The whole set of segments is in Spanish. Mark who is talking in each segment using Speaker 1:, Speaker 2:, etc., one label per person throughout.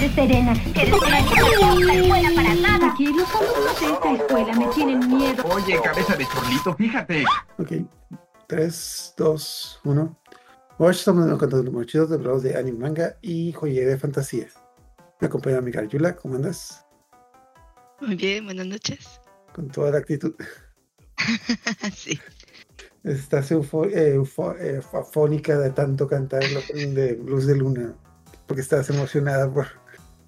Speaker 1: puedes, Serena. Que escuela para nada.
Speaker 2: Aquí los alumnos de esta escuela me tienen miedo.
Speaker 3: Oye, cabeza de chorlito, fíjate.
Speaker 4: Ok. 3, 2, 1. Hoy estamos en los los mochitos de de anime, manga y joyería de fantasía. Me acompaña mi Yula, ¿cómo andas?
Speaker 5: Muy bien, buenas noches.
Speaker 4: Con toda la actitud.
Speaker 5: sí.
Speaker 4: Estás eufo eh, eufo eh, afónica de tanto cantar de Blues de Luna, porque estás emocionada por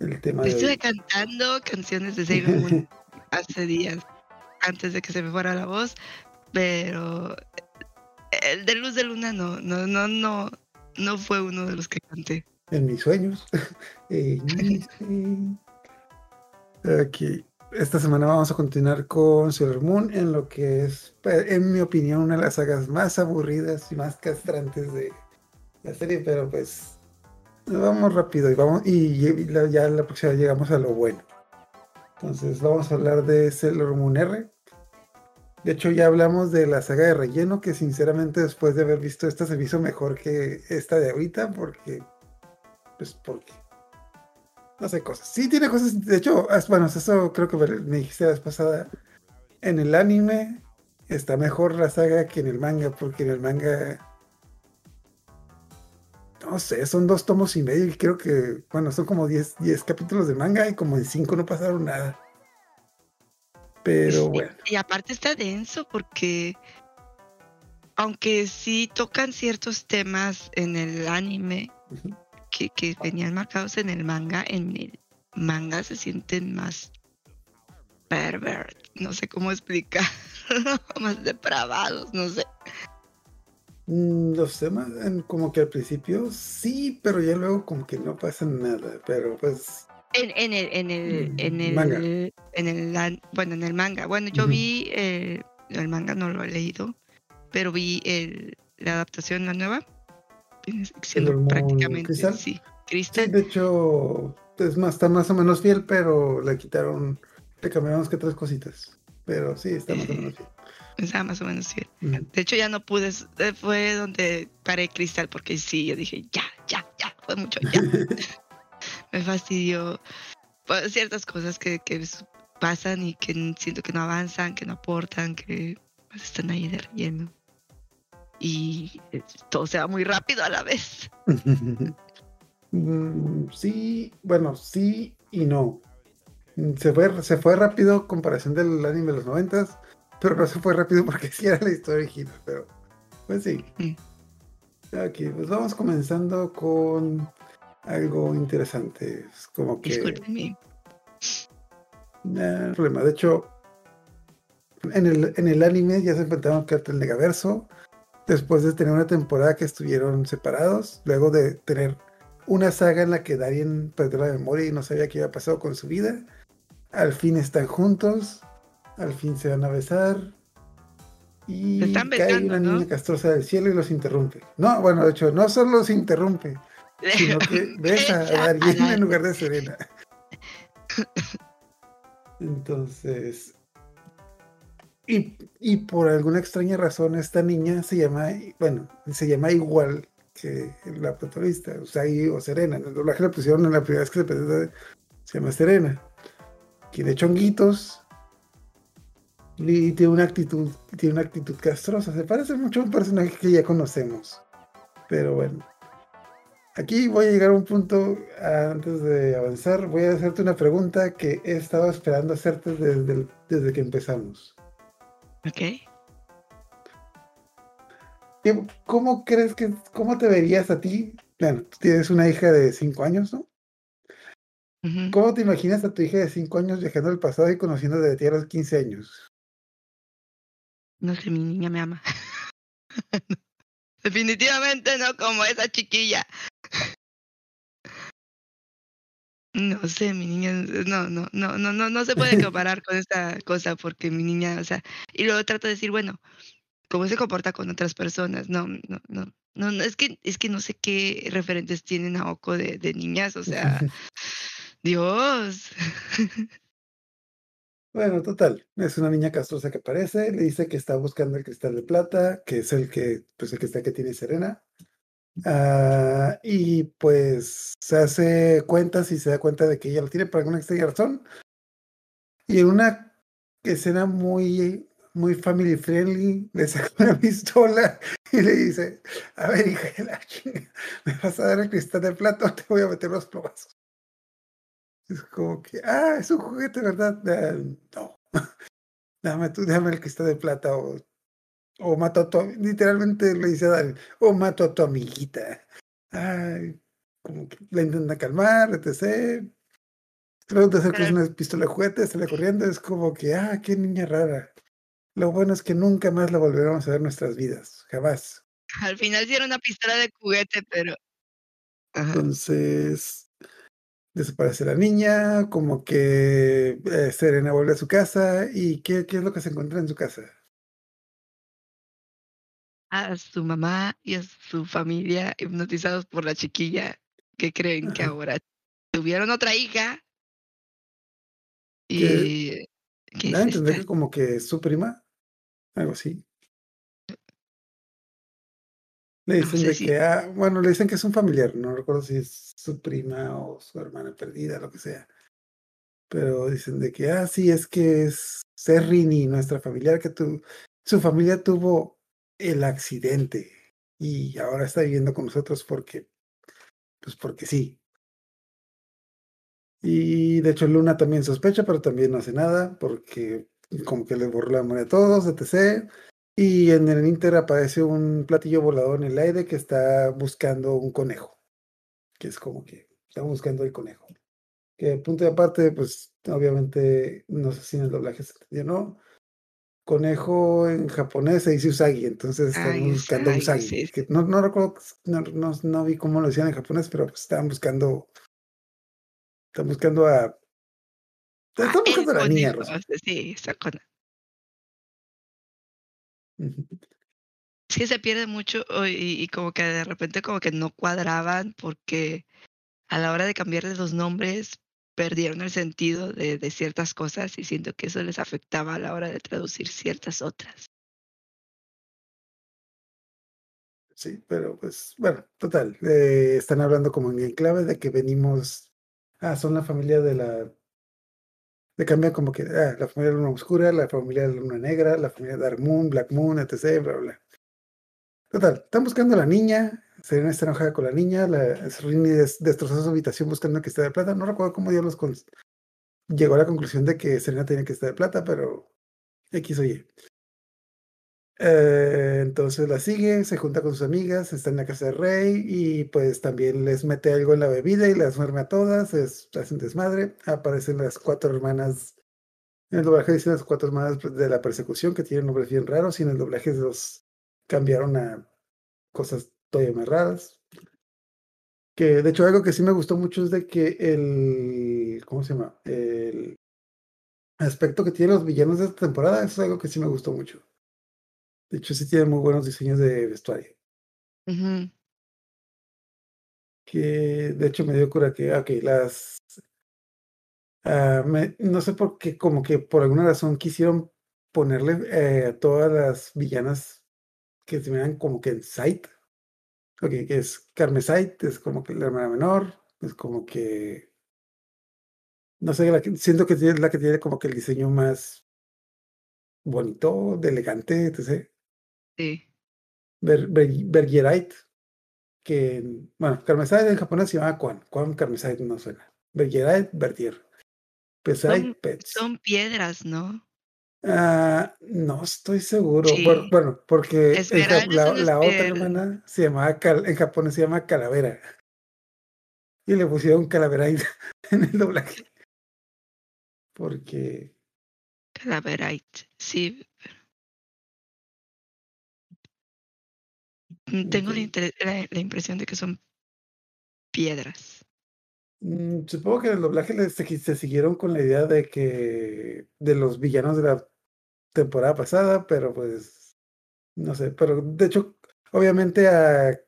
Speaker 4: el tema
Speaker 5: Estuve
Speaker 4: de...
Speaker 5: cantando canciones de Sailor Moon hace días, antes de que se me fuera la voz, pero el de Luz de Luna no, no, no, no, no fue uno de los que canté.
Speaker 4: En mis sueños. Aquí. Esta semana vamos a continuar con Sailor Moon en lo que es, en mi opinión, una de las sagas más aburridas y más castrantes de la serie, pero pues vamos rápido y vamos y ya la próxima llegamos a lo bueno. Entonces vamos a hablar de Sailor Moon R. De hecho ya hablamos de la saga de relleno que sinceramente después de haber visto esta se me hizo mejor que esta de ahorita porque pues porque no sé, cosas. Sí, tiene cosas. De hecho, bueno, eso creo que me dijiste la vez pasada. En el anime está mejor la saga que en el manga, porque en el manga. No sé, son dos tomos y medio y creo que, bueno, son como 10, capítulos de manga y como en 5 no pasaron nada. Pero bueno.
Speaker 5: Y aparte está denso porque, aunque sí tocan ciertos temas en el anime, que, venían marcados en el manga, en el manga se sienten más pervert, no sé cómo explicar, más depravados, no sé.
Speaker 4: Mm, los temas, como que al principio sí, pero ya luego como que no pasa nada, pero pues...
Speaker 5: En, en el, en el, en el, manga. en el, bueno, en el manga. Bueno, yo vi, eh, el manga no lo he leído, pero vi el, la adaptación, la nueva, siendo prácticamente sí.
Speaker 4: de hecho, es más, está más o menos fiel, pero le quitaron, le cambiamos que tres cositas. Pero sí, está más o menos fiel.
Speaker 5: Está más o menos fiel. De hecho, ya no pude, eh, fue donde paré cristal, porque sí, yo dije, ya, ya, ya, fue mucho, ya. Me fastidió pues, ciertas cosas que, que pasan y que siento que no avanzan, que no aportan, que pues, están ahí de relleno y todo se va muy rápido a la vez.
Speaker 4: Mm, sí, bueno, sí y no. Se fue, se fue rápido comparación del anime de los noventas, pero no se fue rápido porque sí era la historia original, pero pues sí. Mm. Aquí, pues vamos comenzando con algo interesante. Es como que. No problema. De hecho, en el, en el anime ya se enfrentaron el Negaverso, después de tener una temporada que estuvieron separados, luego de tener una saga en la que Darien perdió la memoria y no sabía qué había pasado con su vida, al fin están juntos, al fin se van a besar y cae una niña castrosa del cielo y los interrumpe. No, bueno, de hecho, no solo los interrumpe, sino que besa a Darien en lugar de Serena. Entonces, y, por alguna extraña razón esta niña se llama, bueno, se llama igual que la protagonista, Usagi o Serena. En el doblaje la pusieron en la primera vez que se presenta, se llama Serena. Tiene chonguitos y tiene una actitud, tiene una actitud castrosa. Se parece mucho a un personaje que ya conocemos. Pero bueno. Aquí voy a llegar a un punto antes de avanzar. Voy a hacerte una pregunta que he estado esperando hacerte desde, desde que empezamos.
Speaker 5: Ok.
Speaker 4: ¿Cómo crees que, cómo te verías a ti? Bueno, tú tienes una hija de 5 años, ¿no? ¿Cómo te imaginas a tu hija de 5 años viajando al pasado y conociendo de ti a los 15 años?
Speaker 5: No sé, mi niña me ama. Definitivamente no como esa chiquilla. No sé, mi niña, no, no, no, no, no, no se puede comparar con esta cosa porque mi niña, o sea, y luego trato de decir, bueno, cómo se comporta con otras personas, no, no, no, no, no es que, es que no sé qué referentes tienen a Oco de, de niñas, o sea, Dios.
Speaker 4: Bueno, total, es una niña castrosa que aparece, le dice que está buscando el cristal de plata, que es el que, pues el está que tiene Serena, Ah, y pues se hace cuentas y se da cuenta de que ella lo tiene por alguna extraña razón. Y en una escena muy, muy family friendly, le saca una pistola y le dice, a ver, hija de la chinga, ¿me vas a dar el cristal de plata o te voy a meter los plomazos? Es como que, ah, es un juguete, ¿verdad? Ah, no. Dame tú, déjame el cristal de plata o o mato a tu, literalmente le dice a Daryl, o mato a tu amiguita. Ay, como que la intenta calmar, etc. Luego de hacer una pistola de juguete, sale corriendo, es como que, ah, qué niña rara. Lo bueno es que nunca más la volveremos a ver en nuestras vidas, jamás.
Speaker 5: Al final sí era una pistola de juguete, pero.
Speaker 4: Entonces, desaparece la niña, como que eh, Serena vuelve a su casa. ¿Y qué, qué es lo que se encuentra en su casa?
Speaker 5: a su mamá y a su familia hipnotizados por la chiquilla que creen que ahora tuvieron otra hija. Y.
Speaker 4: ¿Qué entender que como que es su prima, algo así. Le dicen de que, ah, bueno, le dicen que es un familiar, no recuerdo si es su prima o su hermana perdida, lo que sea. Pero dicen de que, ah, sí, es que es Serrini, nuestra familiar, que tu, su familia tuvo el accidente y ahora está viviendo con nosotros porque, pues porque sí. Y de hecho Luna también sospecha, pero también no hace nada porque como que le borró la memoria a todos, etc. Y en el Inter aparece un platillo volador en el aire que está buscando un conejo. Que es como que está buscando el conejo. Que punto de aparte, pues obviamente no sé si en el doblaje se entendió no, conejo en japonés se dice usagi, entonces están buscando usagi. no, no recuerdo, no, no, no, vi cómo lo decían en japonés, pero pues estaban buscando, están buscando a...
Speaker 5: Ah,
Speaker 4: están buscando a la niña,
Speaker 5: Sí, está con... Sí, se pierde mucho y, y, como que de repente como que no cuadraban porque a la hora de cambiarles los nombres perdieron el sentido de, de, ciertas cosas y siento que eso les afectaba a la hora de traducir ciertas otras.
Speaker 4: Sí, pero pues bueno, total, eh, están hablando como en clave de que venimos, ah, son la familia de la, de cambia como que, ah, la familia de la luna oscura, la familia de la luna negra, la familia de Dark Moon, Black Moon, etc., bla, bla. Total, están buscando a la niña, Serena está enojada con la niña, la Rini destrozó su habitación buscando que esté de plata. No recuerdo cómo diablos llegó a la conclusión de que Serena tenía que estar de plata, pero X o Y. Eh, entonces la sigue, se junta con sus amigas, está en la casa del rey y pues también les mete algo en la bebida y las duerme a todas, es, hacen desmadre. Aparecen las cuatro hermanas. En el doblaje dicen las cuatro hermanas de la persecución que tienen nombres bien raros y en el doblaje los cambiaron a cosas todavía más raras. Que de hecho algo que sí me gustó mucho es de que el, ¿cómo se llama? El aspecto que tienen los villanos de esta temporada, eso es algo que sí me gustó mucho. De hecho sí tienen muy buenos diseños de vestuario. Que de hecho me dio cura que, ok, las... Uh, me, no sé por qué, como que por alguna razón quisieron ponerle eh, a todas las villanas que se vean como que en sight Ok, que es Carmesite, es como que la hermana menor, es como que. No sé, siento que es la que tiene como que el diseño más bonito, de elegante, etc.
Speaker 5: Sí.
Speaker 4: Bergerite, que. Bueno, Carmesite en japonés se llama Quan. Quan Carmesite no suena. Bergerite, Bertier.
Speaker 5: Pesite, Pets. Son piedras, ¿no?
Speaker 4: Ah, no estoy seguro. Bueno, porque la, otra hermana se llamaba, en japonés se llama Calavera. Y le pusieron Calaverite en el doblaje. Porque.
Speaker 5: Calaverite, sí. Tengo la, la, impresión de que son piedras.
Speaker 4: Mm, supongo que en el doblaje se, se, siguieron con la idea de que de los villanos de la temporada pasada, pero pues no sé, pero de hecho, obviamente a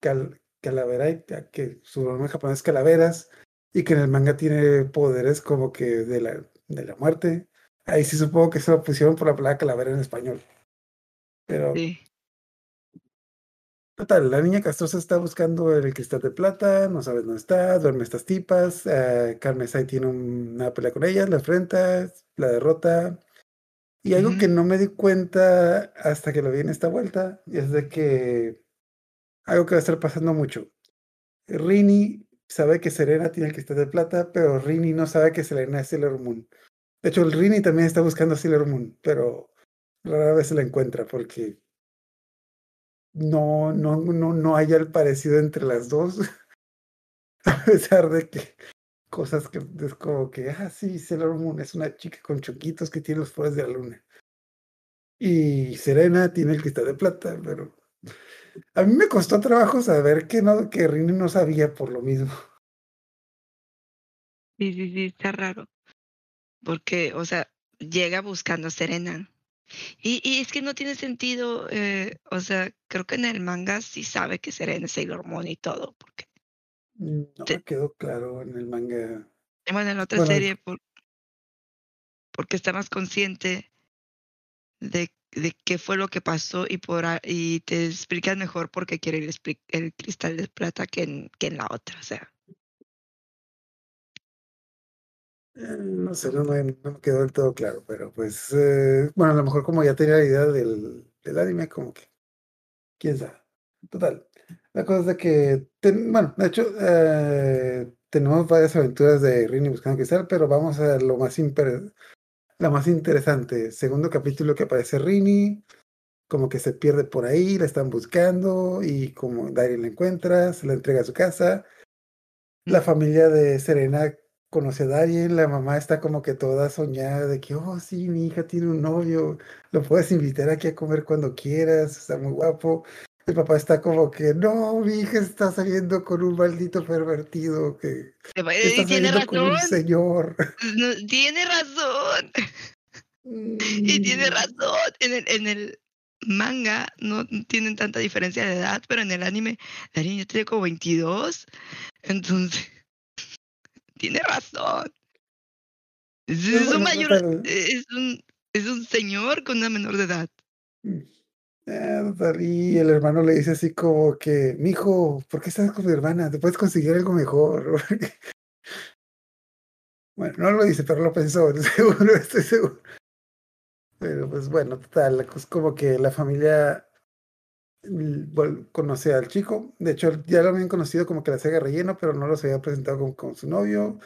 Speaker 4: Cal Calavera, que su nombre en japonés es Calaveras, y que en el manga tiene poderes como que de la, de la muerte. Ahí sí supongo que se lo pusieron por la palabra calavera en español. Pero. Total, la niña castrosa está buscando el cristal de plata, no sabe dónde está, duerme estas tipas, eh, Carmesay tiene una pelea con ella, la enfrenta, la derrota. Y algo que no me di cuenta hasta que lo vi en esta vuelta es de que algo que va a estar pasando mucho. Rini sabe que Serena tiene el cristal de plata, pero Rini no sabe que Serena es Sailor Moon. De hecho, el Rini también está buscando a Sailor Moon, pero rara vez se la encuentra porque no, no, no, no haya el parecido entre las dos. A pesar de que cosas que es como que, ah, sí, Sailor Moon es una chica con choquitos que tiene los poderes de la luna. Y Serena tiene el cristal de plata, pero a mí me costó trabajo saber que no, que Rini no sabía por lo mismo.
Speaker 5: Sí, sí, sí, está raro. Porque, o sea, llega buscando a Serena. Y, y es que no tiene sentido, eh, o sea, creo que en el manga sí sabe que Serena es Sailor Moon y todo, porque,
Speaker 4: No
Speaker 5: Sí.
Speaker 4: me quedó claro en el manga.
Speaker 5: bueno, en la otra
Speaker 4: Bueno,
Speaker 5: serie, por- porque está más consciente de, de qué fue lo que pasó y, por, y te explican mejor por qué quiere el, el cristal de plata que en, que en la otra, o sea.
Speaker 4: Eh, no sé, no me, no me quedó del todo claro, pero pues, eh, bueno, a lo mejor como ya tenía la idea del, del anime, como que, quién sabe. Total. La cosa es de que, ten- bueno, de hecho, eh, tenemos varias aventuras de Rini buscando cristal, pero vamos a lo más, imper- la más interesante. Segundo capítulo que aparece Rini, como que se pierde por ahí, la están buscando y como Daryl la encuentra, se la entrega a su casa. La familia de Serena conoce a Darien, la mamá está como que toda soñada de que, oh, sí, mi hija tiene un novio, lo puedes invitar aquí a comer cuando quieras, está muy guapo. El papá está como que, no, mi hija está saliendo con un maldito pervertido que, está
Speaker 5: tiene
Speaker 4: saliendo con un
Speaker 5: razón,
Speaker 4: señor.
Speaker 5: no, tiene razón. Y tiene
Speaker 4: Mm,
Speaker 5: razón. En el, en el manga no tienen tanta diferencia de edad, pero en el anime la niña tiene como 22. Entonces, tiene razón. Es, un mayor,
Speaker 4: total.
Speaker 5: es un, es un señor con una menor de edad.
Speaker 4: Ah, total, Y el hermano le dice así como que, mijo, ¿por qué estás con mi hermana? Te puedes conseguir algo mejor. Bueno, no lo dice, pero lo pensó, seguro, estoy seguro. Pero pues bueno, total, es como que la familia mm, conoce al chico. De hecho, ya lo habían conocido como que la saga relleno, pero no los había presentado con, con su novio.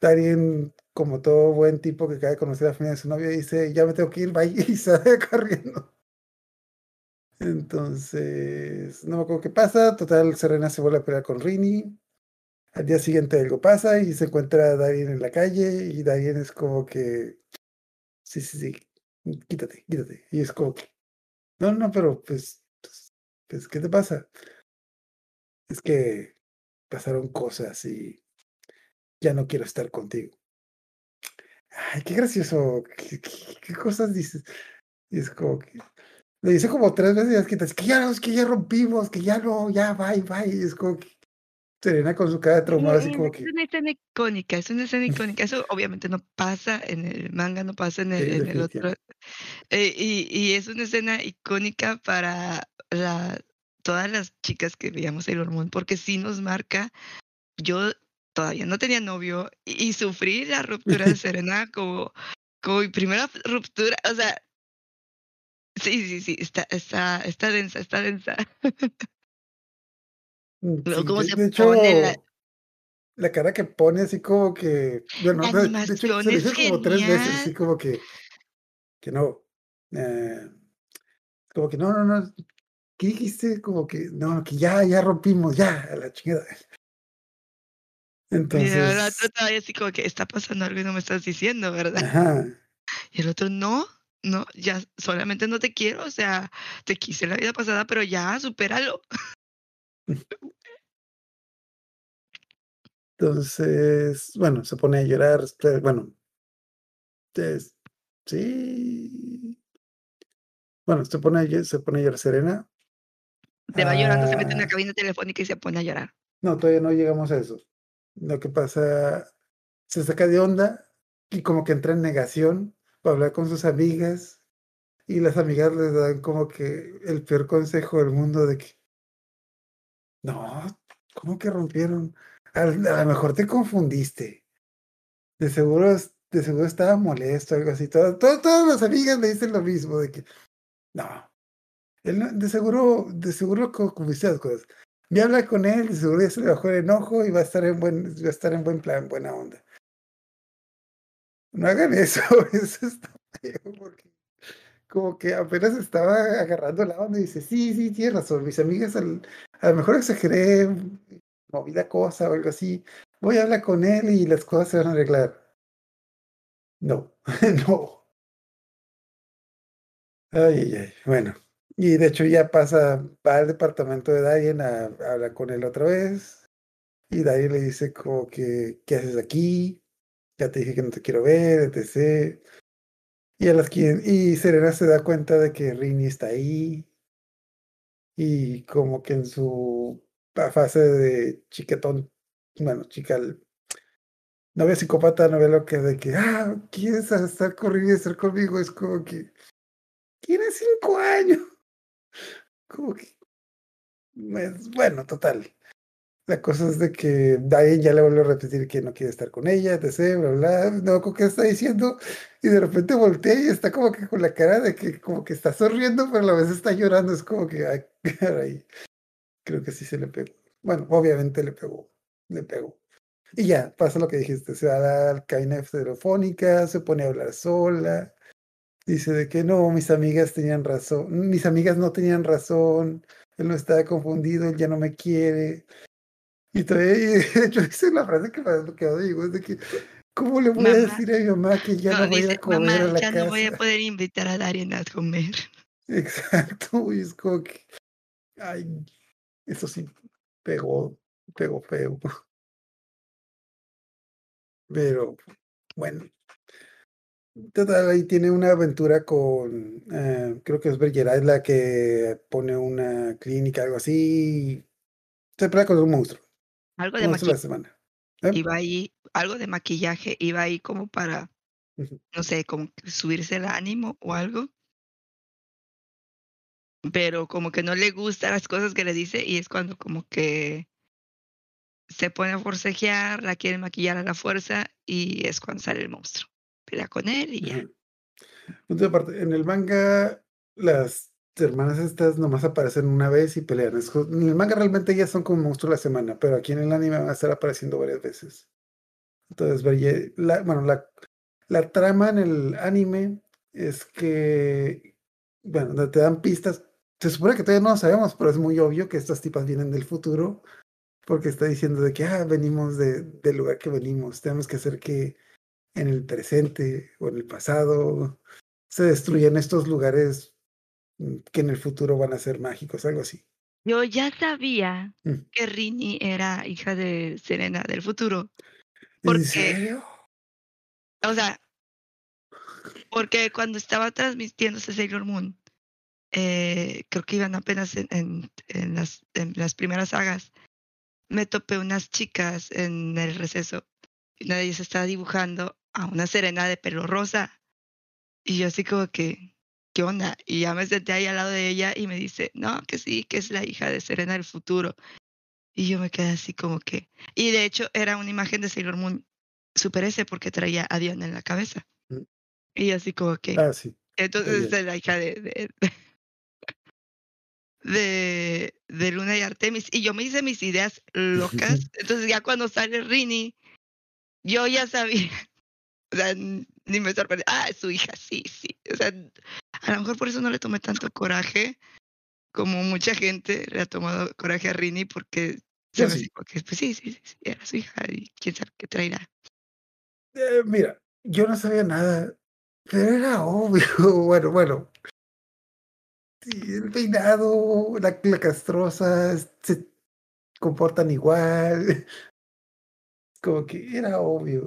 Speaker 4: Darien, como todo buen tipo que acaba de conocer a la familia de su novio, dice, ya me tengo que ir, bye, y sale corriendo. Entonces, no me acuerdo qué pasa. Total, Serena se vuelve a pelear con Rini. Al día siguiente algo pasa y se encuentra a Darien en la calle y Darien es como que, sí, sí, sí, quítate, quítate. Y es como que, no, no, pero pues, pues, ¿qué te pasa? Es que pasaron cosas y ya no quiero estar contigo. Ay, qué gracioso, qué, cosas dices. Y es como que, le dice como tres veces que ya, es que ya rompimos, que ya no, ya, bye, bye. Y es como que Serena con su cara traumada, así
Speaker 5: Es
Speaker 4: como que,
Speaker 5: una escena icónica, es una escena icónica. Eso obviamente no pasa en el manga, no pasa en el,
Speaker 4: Sí,
Speaker 5: en el otro. Eh, y, y es una escena icónica para la, todas las chicas que veíamos Sailor Moon, porque sí nos marca. Yo todavía no tenía novio y, y sufrí la ruptura de Serena como, como mi primera ruptura. O sea, sí, sí, sí, está, está, está densa, está densa.
Speaker 4: Mm, sí,
Speaker 5: cómo
Speaker 4: de,
Speaker 5: se
Speaker 4: de hecho,
Speaker 5: la,
Speaker 4: la cara que pone así como que, bueno,
Speaker 5: la
Speaker 4: de, de hecho se hizo como tres veces, así como que, que no, eh, como que no, no, no, ¿qué dijiste? Como que, no, que ya, ya rompimos, ya, a la chingada.
Speaker 5: Y la otra
Speaker 4: Entonces,
Speaker 5: todavía así como que está pasando algo y no me estás diciendo, ¿verdad?
Speaker 4: ajá,
Speaker 5: Y el otro, no, no, ya solamente no te quiero, o sea, te quise la vida pasada, pero ya, supéralo.
Speaker 4: Entonces, bueno, se pone a llorar, este, bueno, es- sí, bueno, se pone, a se pone a llorar Serena.
Speaker 5: Se va llorando, se mete en
Speaker 4: Ah,
Speaker 5: una cabina telefónica y se pone a llorar.
Speaker 4: no, todavía no llegamos a eso. Lo que pasa, se saca de onda y como que entra en negación para hablar con sus amigas y las amigas les dan como que el peor consejo del mundo de que No, ¿cómo que rompieron? A, a lo mejor te confundiste. De seguro, de seguro estaba molesto, algo así. Todo- todo- todas las amigas le dicen lo mismo, de que no. Él de seguro, de seguro co- confundiste las cosas. Me habla con él, de seguro ya se le bajó el enojo y va a estar en buen, va a estar en buen plan, buena onda. No hagan eso, eso está feo, porque como que apenas estaba agarrando la onda y dice, sí, sí, tienes razón, mis amigas a lo mejor exageré, moví la cosa o algo así, voy a hablar con él y las cosas se van a arreglar. No, no. Ay, ay, ay, bueno. Y de hecho ya pasa, va al departamento de Darien a, hablar con él otra vez. Y Darien le dice como que, ¿qué haces aquí? Ya te dije que no te quiero ver, etc. Y a las y Serena se da cuenta de que Rini está ahí. Y como que en su fase de chiquetón, bueno, chica, novia psicópata, novia lo que de que, ah, quieres estar conmigo y estar conmigo, es como que, tienes cinco años. Como que, es- bueno, total. La cosa es de que Diane ya le vuelve a repetir que no quiere estar con ella, etc, bla, bla, no, qué está diciendo, y de repente voltea y está como que con la cara de que como que está sonriendo, pero a la vez está llorando, es como que, ay, caray, creo que sí se le pegó. Bueno, obviamente le pegó, le pegó. Y ya, pasa lo que dijiste, se va a la cabina telefónica, se pone a hablar sola, dice de que no, mis amigas tenían razón, mis amigas no tenían razón, él no estaba confundido, él ya no me quiere. Y todavía, de hecho, dice la frase que me quedó, digo, es de que, ¿cómo le voy a decir a mi mamá que ya no,
Speaker 5: No,
Speaker 4: voy
Speaker 5: dice,
Speaker 4: a comer
Speaker 5: mamá,
Speaker 4: a la
Speaker 5: ya
Speaker 4: casa?
Speaker 5: no voy a poder invitar a Darien a comer.
Speaker 4: Exacto, y es como que, ay, eso sí, pegó, pegó feo. Pero, bueno. Total, ahí tiene una aventura con, eh, creo que es Bergerac la que pone una clínica, algo así, y se pelea con un monstruo,
Speaker 5: Algo de maquillaje.
Speaker 4: semana. ¿eh?
Speaker 5: Iba ahí, algo de maquillaje, iba ahí como para, no sé, como subirse el ánimo o algo. Pero como que no le gustan las cosas que le dice y es cuando como que se pone a forcejear, la quiere maquillar a la fuerza y es cuando sale el monstruo. Pelea con él y ya.
Speaker 4: De aparte, en el manga, las hermanas estas nomás aparecen una vez y pelean. Es en el manga realmente ellas son como monstruos la semana, pero aquí en el anime van a estar apareciendo varias veces. Entonces, la, bueno, la, la trama en el anime es que, bueno, te dan pistas. Se supone que todavía no lo sabemos, pero es muy obvio que estas tipas vienen del futuro, porque está diciendo de que, ah, venimos de, del lugar que venimos, tenemos que hacer que en el presente o en el pasado se destruyan estos lugares que en el futuro van a ser mágicos, algo así.
Speaker 5: Yo ya sabía
Speaker 4: Mm.
Speaker 5: que Rini era hija de Serena del futuro.
Speaker 4: ¿En serio?
Speaker 5: O sea, porque cuando estaba transmitiéndose Sailor Moon, eh, creo que iban apenas en, en- en las, en las primeras sagas, me topé unas chicas en el receso y una de ellas estaba dibujando a una serena de pelo rosa. Y yo así como que, ¿qué onda? Y ya me senté ahí al lado de ella y me dice, no, que sí, que es la hija de Serena del futuro. Y yo me quedé así como que... Y de hecho era una imagen de Sailor Moon Super S porque traía a Diana en la cabeza.
Speaker 4: Mm.
Speaker 5: Y así como que...
Speaker 4: Ah, sí.
Speaker 5: Entonces es la hija de, de, de, de Luna y Artemis. Y yo me hice mis ideas locas. Entonces ya cuando sale Rini, yo ya sabía. O sea, ni me sorprendió. Ah, es su hija, sí, sí. O sea, a lo mejor por eso no le tomé tanto coraje como mucha gente le ha tomado coraje a Rini porque
Speaker 4: sí.
Speaker 5: hace como que, pues sí, sí, sí, sí, era su hija y quién sabe qué traerá.
Speaker 4: Eh, mira, yo no sabía nada, pero era obvio. Bueno, bueno. Sí, el peinado, la, la castrosa, se comportan igual. Como que era obvio.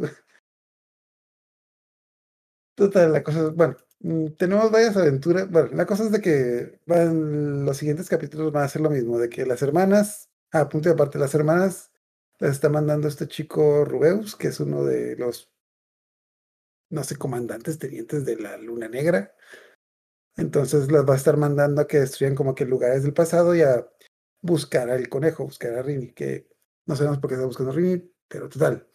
Speaker 4: Total, la cosa bueno, tenemos varias aventuras. Bueno, la cosa es de que van, los siguientes capítulos van a ser lo mismo, de que las hermanas, a punto de aparte, las hermanas las está mandando este chico Rubeus, que es uno de los, no sé, comandantes, tenientes de la Luna Negra. Entonces las va a estar mandando a que destruyan como que lugares del pasado y a buscar al conejo, buscar a Rini, que no sabemos por qué está buscando a Rini, pero total.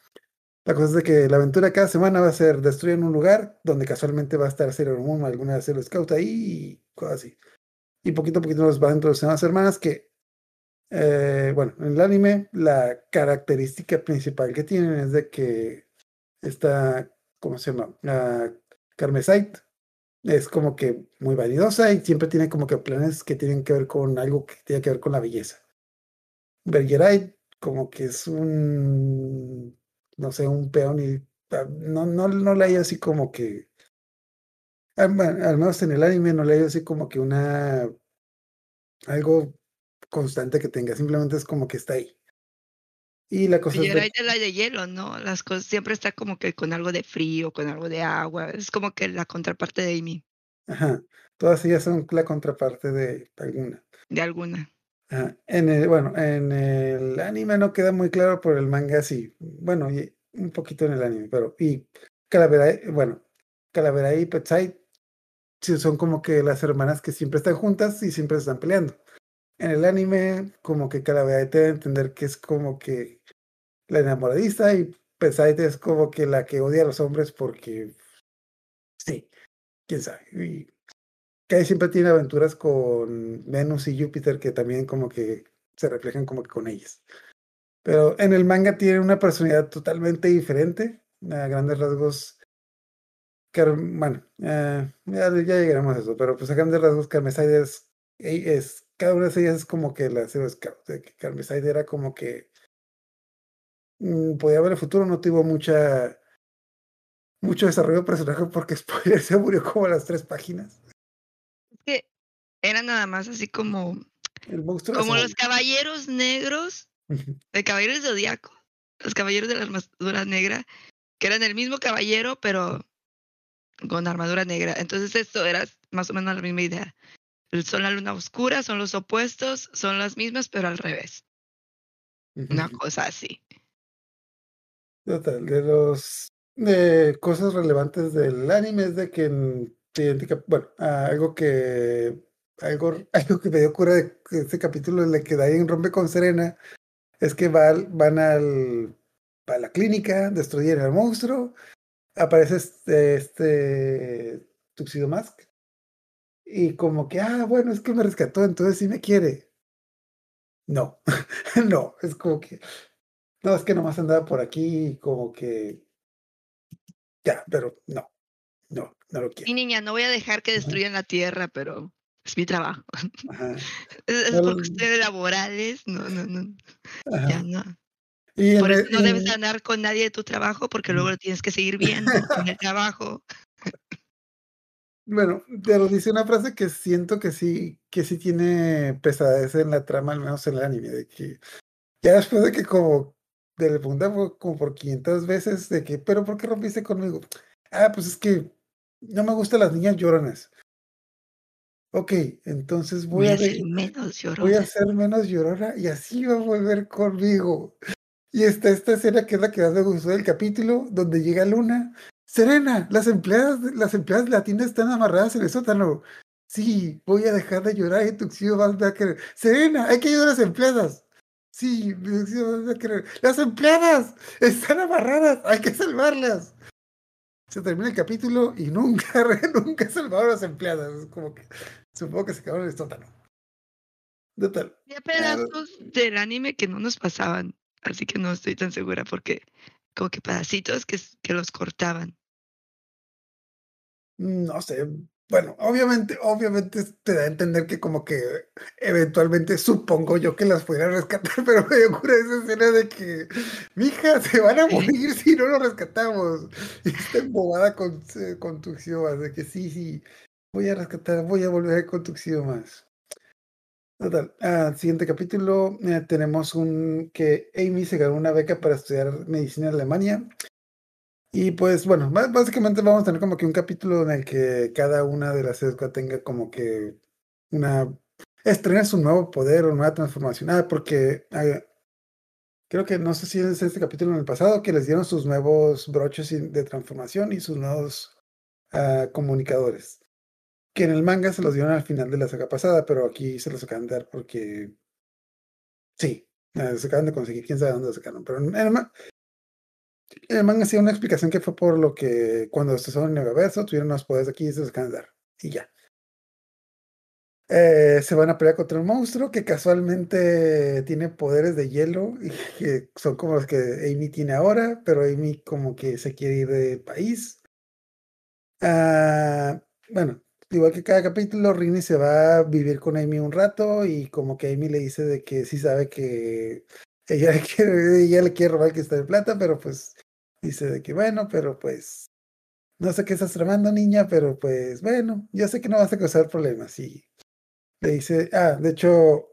Speaker 4: La cosa es de que la aventura cada semana va a ser destruir un lugar donde casualmente va a estar Sailor Moon, alguna Sailor Scout ahí y cosas así. Y poquito a poquito nos van introduciendo las hermanas que, eh, bueno, en el anime la característica principal que tienen es de que esta, ¿cómo se llama? Carmesite es como que muy vanidosa y siempre tiene como que planes que tienen que ver con algo que tiene que ver con la belleza. Bergerite como que es un no sé, un peón y no, no, no le hay así como que, al, al menos en el anime no le hay así como que una, algo constante que tenga, simplemente es como que está ahí. Y la cosa
Speaker 5: Y
Speaker 4: es de
Speaker 5: la de hielo, ¿no? Las cosas siempre está como que con algo de frío, con algo de agua. Es como que la contraparte de Amy,
Speaker 4: ajá, todas ellas son la contraparte de alguna.
Speaker 5: de alguna.
Speaker 4: Ajá. En el, bueno, en el anime no queda muy claro, pero el manga sí. Bueno, y un poquito en el anime, pero y Calavera, bueno, Calavera y sí son como que las hermanas que siempre están juntas y siempre están peleando. En el anime, como que Calavera te entender que es como que la enamoradiza y Petside es como que la que odia a los hombres porque sí, quién sabe. Kai siempre tiene aventuras con Venus y Júpiter que también como que se reflejan como que con ellas. Pero en el manga tiene una personalidad totalmente diferente, a grandes rasgos. Car bueno, eh, ya, llegaremos a eso, pero pues a grandes rasgos Carmeside es, cada una de ellas es como que la Zero Scout, de que Carmeside era como que mmm, podía ver el futuro, no tuvo mucha mucho desarrollo de personaje porque spoiler se murió como a las tres páginas
Speaker 5: que era nada más así como, como los caballeros negros, el caballero del zodiaco, los caballeros de la armadura negra, que eran el mismo caballero, pero con armadura negra. Entonces esto era más o menos la misma idea. Son la luna oscura, son los opuestos, son las mismas, pero al revés. Una cosa así.
Speaker 4: Total, de los de cosas relevantes del anime es de que en bueno, algo que algo, algo que me dio cura de este capítulo en el que Dayan rompe con Serena es que va, van al, a la clínica, destruyen al monstruo, aparece este, este Tuxedo Mask y como que, ah, bueno, es que me rescató, entonces sí me quiere. No, no, es como que, no, es que nomás andaba por aquí como que, ya, pero no, no, no lo quiero.
Speaker 5: Mi niña, no voy a dejar que destruyan la tierra, pero es mi trabajo. Ajá. es, es por cuestiones laborales, no, no, no. Ajá. Ya no. Y por eso el, no debes andar con nadie de tu trabajo porque luego lo tienes que seguir viendo en el trabajo.
Speaker 4: Bueno, pero dice una frase que siento que sí, que sí tiene pesadez en la trama, al menos en el anime, de que ya después de que como de la pregunta fue como por 500 veces de que, pero ¿por qué rompiste conmigo? Ah, pues es que no me gustan las niñas lloronas. Ok, entonces voy, a,
Speaker 5: ser menos llorona.
Speaker 4: voy a ser menos llorona y así va a volver conmigo. Y está esta escena que es la que más me gustó del capítulo, donde llega Luna. Serena, las empleadas, las empleadas de la tienda están amarradas en el sótano. Sí, voy a dejar de llorar y Tuxio va a querer. Serena, hay que ayudar a las empleadas. Sí, Tuxio va a querer. Las empleadas están amarradas, hay que salvarlas se termina el capítulo y nunca, nunca salvaron a las empleadas. Es como que supongo que se quedaron en el sótano. Total.
Speaker 5: Había pedazos del anime que no nos pasaban, así que no estoy tan segura porque como que pedacitos que, que los cortaban.
Speaker 4: No sé. Bueno, obviamente, obviamente te da a entender que como que eventualmente supongo yo que las fuera a rescatar, pero me ocurre esa escena de que, mija, se van a morir si no lo rescatamos. Y está embobada con, con Tuxiomas, de que sí, sí, voy a rescatar, voy a volver con Tuxiomas. Total, ah, siguiente capítulo, eh, tenemos un que Amy se ganó una beca para estudiar medicina en Alemania. Y pues bueno, básicamente vamos a tener como que un capítulo en el que cada una de las ESCO tenga como que una estrena su nuevo poder o nueva transformación. Ah, porque eh, creo que no sé si es este capítulo en el pasado que les dieron sus nuevos broches de transformación y sus nuevos uh, comunicadores. Que en el manga se los dieron al final de la saga pasada, pero aquí se los acaban de dar porque Sí, se acaban de conseguir, quién sabe dónde sacaron. Pero en el, el manga hacía una explicación que fue por lo que cuando se en el universo tuvieron los poderes aquí y se los. Y ya. Eh, se van a pelear contra un monstruo que casualmente tiene poderes de hielo y que son como los que Amy tiene ahora, pero Amy como que se quiere ir del país. Ah, bueno, igual que cada capítulo, Rini se va a vivir con Amy un rato y como que Amy le dice de que sí sabe que ella, le quiere- le quiere robar el cristal de plata, pero pues dice de que bueno, pero pues no sé qué estás tramando, niña, pero pues bueno, yo sé que no vas a causar problemas y le dice, ah, de hecho,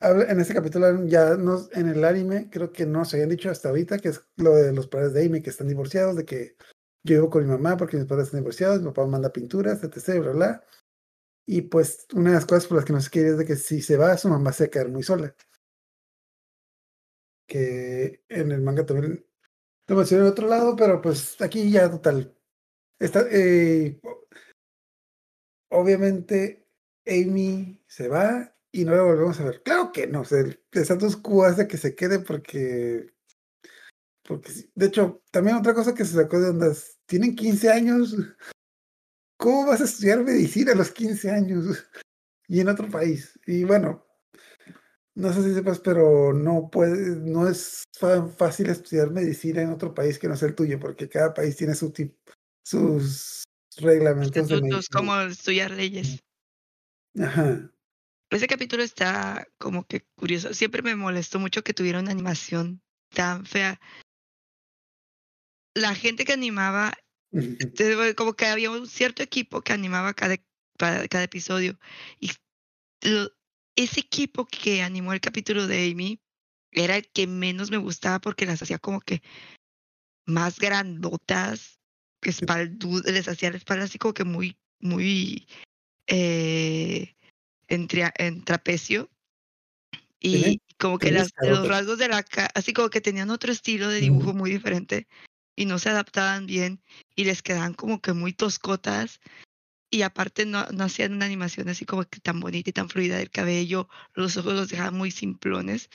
Speaker 4: en este capítulo ya nos, en el anime creo que no se habían dicho hasta ahorita, que es lo de los padres de Amy que están divorciados, de que yo vivo con mi mamá porque mis padres están divorciados, mi papá manda pinturas, etc, bla, bla. Y pues una de las cosas por las que no se quiere es de que si se va, su mamá se va a quedar muy sola. Que en el manga también lo mencioné en otro lado, pero pues aquí ya total. Está, eh, obviamente Amy se va y no la volvemos a ver. Claro que no, o sea, el status quo hace que se quede porque porque. De hecho, también otra cosa que se sacó de ondas, tienen 15 años. ¿Cómo vas a estudiar medicina a los 15 años? Y en otro país. Y bueno, no sé si sepas, pero no puede, no es fácil estudiar medicina en otro país que no sea el tuyo, porque cada país tiene su tip- sus reglamentos medicina.
Speaker 5: como estudiar leyes.
Speaker 4: Ajá.
Speaker 5: Ese capítulo está como que curioso. Siempre me molestó mucho que tuviera una animación tan fea. La gente que animaba, como que había un cierto equipo que animaba cada, cada, cada episodio. Y lo- ese equipo que animó el capítulo de Amy era el que menos me gustaba porque las hacía como que más grandotas, que espaldu- les hacía la espalda así como que muy, muy eh, en, en trapecio.
Speaker 4: Tiene-
Speaker 5: Y como que las, los rasgos de la cara, así como que tenían otro estilo de dibujo muy diferente y no se adaptaban bien y les quedaban como que muy toscotas y aparte no, no hacían una animación así como que tan bonita y tan fluida del cabello, los ojos los dejaban muy simplones.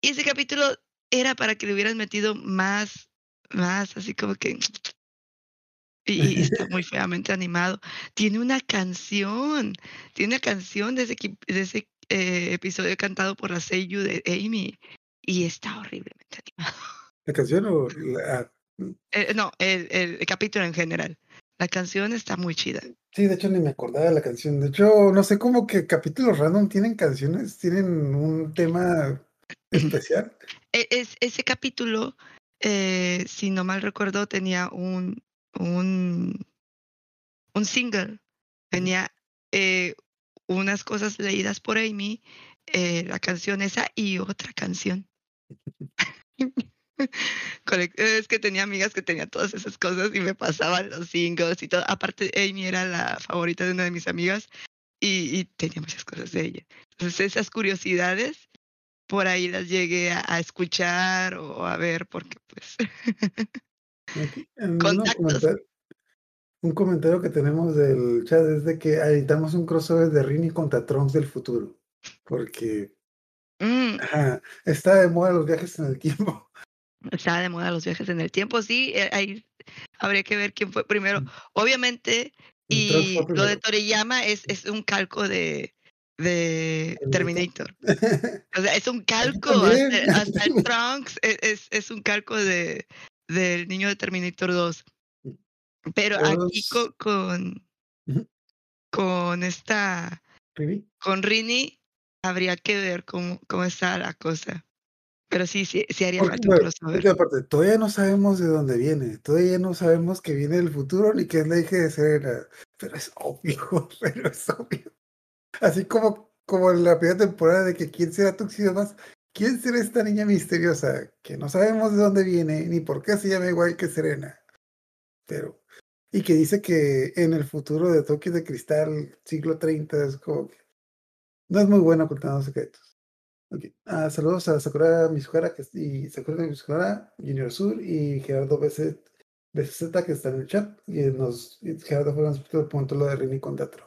Speaker 5: Y ese capítulo era para que le hubieran metido más, más, así como que... Y, y está muy feamente animado. Tiene una canción, tiene una canción de ese, de ese eh, episodio cantado por la Seiyu de Amy y está horriblemente animado.
Speaker 4: ¿La canción o la-
Speaker 5: Eh, no, el, el- el capítulo en general. La canción está muy chida.
Speaker 4: Sí, de hecho ni me acordaba de la canción. De hecho, no sé cómo que capítulos random tienen canciones, tienen un tema especial.
Speaker 5: E- Es, ese capítulo, eh, si no mal recuerdo, tenía un, un, un single. Tenía eh, unas cosas leídas por Amy, eh, la canción esa y otra canción. Es que tenía amigas que tenían todas esas cosas y me pasaban los singles y todo. Aparte, Amy era la favorita de una de mis amigas y, y tenía muchas cosas de ella. Entonces, esas curiosidades por ahí las llegué a, a escuchar o a ver porque pues
Speaker 4: Aquí,
Speaker 5: Contactos.
Speaker 4: un comentario que tenemos del chat es de que editamos un crossover de Rini contra Trunks del futuro. Porque
Speaker 5: mm,
Speaker 4: ajá, está de moda los viajes en el tiempo.
Speaker 5: Estaba de moda los viajes en el tiempo. Sí, eh, ahí habría que ver quién fue primero.
Speaker 4: Mm.
Speaker 5: Obviamente,
Speaker 4: Y
Speaker 5: lo de. Toriyama es, es un calco de, de
Speaker 4: Terminator.
Speaker 5: O sea, es un calco. Hasta, el. Trunks es, es, es un calco de, del niño de Terminator 2. Pero aquí con, con, con esta,
Speaker 4: Rini.
Speaker 5: con Rini, habría que ver cómo, cómo está la cosa. Pero sí, sí, sí haría
Speaker 4: Porque,
Speaker 5: falta un crossover.
Speaker 4: aparte, todavía no sabemos de dónde viene, todavía no sabemos que viene del futuro ni que es la hija de Serena, pero es obvio, pero es obvio. Así como, como en la primera temporada de que quién será Tuxedo más, quién será esta niña misteriosa que no sabemos de dónde viene ni por qué se llama igual que Serena, pero y que dice que en el futuro de Tokio de Cristal, siglo 30, es como que no es muy bueno ocultando secretos. Ok. Ah, saludos a Sakura Mizuhara que, y Sakura Mizuhara, Junior Sur y Gerardo BZ, BZ que está en el chat. Y nos y Gerardo fue nos punto lo de Rini con Datro.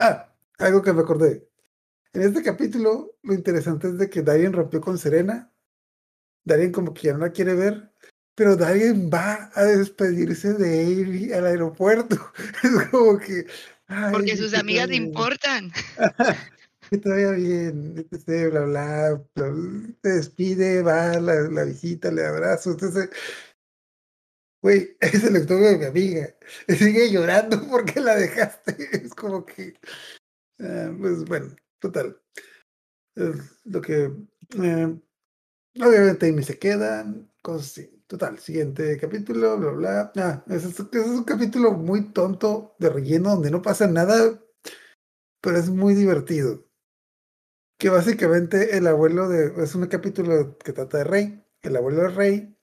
Speaker 4: Ah, algo que me acordé. En este capítulo, lo interesante es de que Darien rompió con Serena. Darien como que ya no la quiere ver, pero Darien va a despedirse de Avery al aeropuerto. Es como que... ay,
Speaker 5: Porque sus amigas le importan.
Speaker 4: que todavía bien, etc, bla, bla, bla, se despide, va, la, visita, le abrazo, entonces, güey, es el octubre de mi amiga, sigue llorando porque la dejaste, es como que, ah, pues bueno, total, es lo que, eh, obviamente Amy se quedan, cosas así, total, siguiente capítulo, bla, bla, ah, ese es, ese es un capítulo muy tonto, de relleno, donde no pasa nada, pero es muy divertido que básicamente el abuelo de, es un capítulo que trata de Rey, el abuelo de Rey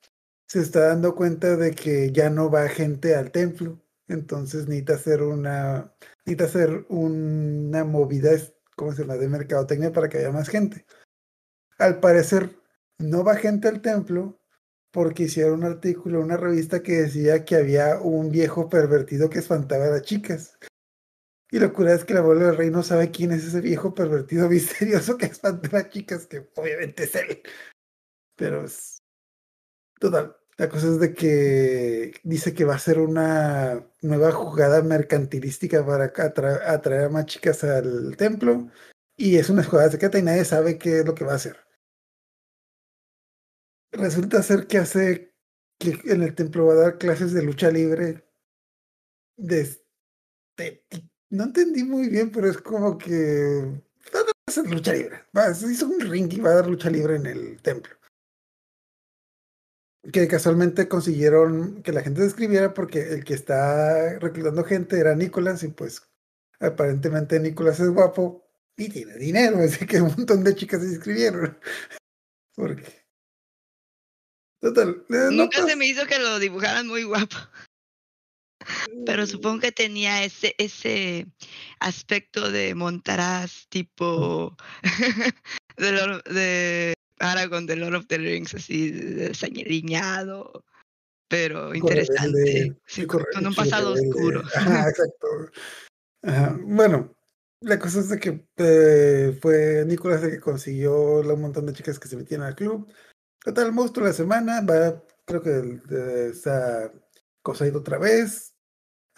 Speaker 4: se está dando cuenta de que ya no va gente al templo, entonces necesita hacer una, necesita hacer una movida, ¿cómo se llama?, de mercadotecnia para que haya más gente. Al parecer, no va gente al templo porque hicieron un artículo una revista que decía que había un viejo pervertido que espantaba a las chicas. Y la cura es que el abuelo del rey no sabe quién es ese viejo pervertido misterioso que espanta a las chicas, que obviamente es él. Pero es. Total. La cosa es de que dice que va a ser una nueva jugada mercantilística para atra- atraer a más chicas al templo. Y es una jugada secreta y nadie sabe qué es lo que va a hacer. Resulta ser que hace que en el templo va a dar clases de lucha libre de estética. No entendí muy bien, pero es como que va a de lucha libre. Va, se hizo un ring y va a dar lucha libre en el templo. Que casualmente consiguieron que la gente se escribiera porque el que está reclutando gente era Nicolás y pues aparentemente Nicolás es guapo y tiene dinero, así que un montón de chicas se inscribieron. Porque... Total. no
Speaker 5: Nunca se me hizo que lo dibujaran muy guapo. Pero supongo que tenía ese, ese aspecto de Montaraz tipo de, Lord- de Aragorn de Lord of the Rings, así desañeriñado, pero interesante.
Speaker 4: rebelde,
Speaker 5: sí,
Speaker 4: chico
Speaker 5: con un pasado
Speaker 4: rebelde.
Speaker 5: oscuro.
Speaker 4: Ajá, exacto. Ajá, Bueno, la cosa es de que eh, fue Nicolás el que consiguió la- un montón de chicas que se metían al club. Total, monstruo de la semana, va, creo que el- de esa Cosaid otra vez.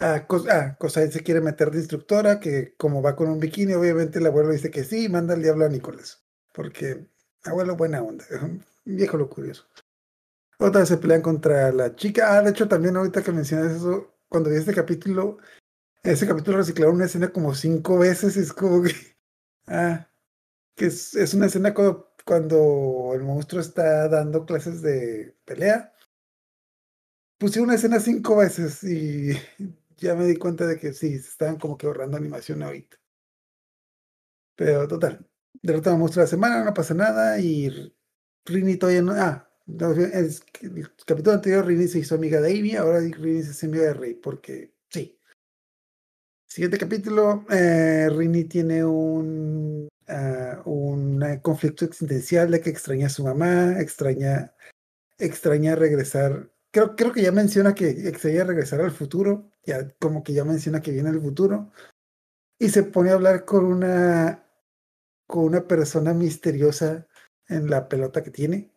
Speaker 4: Ah, Cos- ah, Cosaid se quiere meter de instructora, que como va con un bikini, obviamente el abuelo dice que sí, y manda al diablo a Nicolás. Porque abuelo buena onda, viejo lo curioso. Otra vez se pelean contra la chica. Ah, de hecho, también ahorita que mencionas eso, cuando vi este capítulo, ese capítulo reciclaron una escena como cinco veces. Es como que. Ah, que es, es una escena cuando, cuando el monstruo está dando clases de pelea. Puse una escena cinco veces y ya me di cuenta de que sí, se estaban como que ahorrando animación ahorita. Pero total, derrota al monstruo de la semana, no pasa nada y Rini todavía no. Ah, que el capítulo anterior Rini se hizo amiga de Amy, ahora Rini se hizo amiga de Rey, porque sí. Siguiente capítulo, eh, Rini tiene un, ah, un eh, conflicto existencial de que extraña a su mamá, extraña, extraña regresar. Creo, creo que ya menciona que extraña regresar al futuro, ya como que ya menciona que viene el futuro, y se pone a hablar con una, con una persona misteriosa en la pelota que tiene,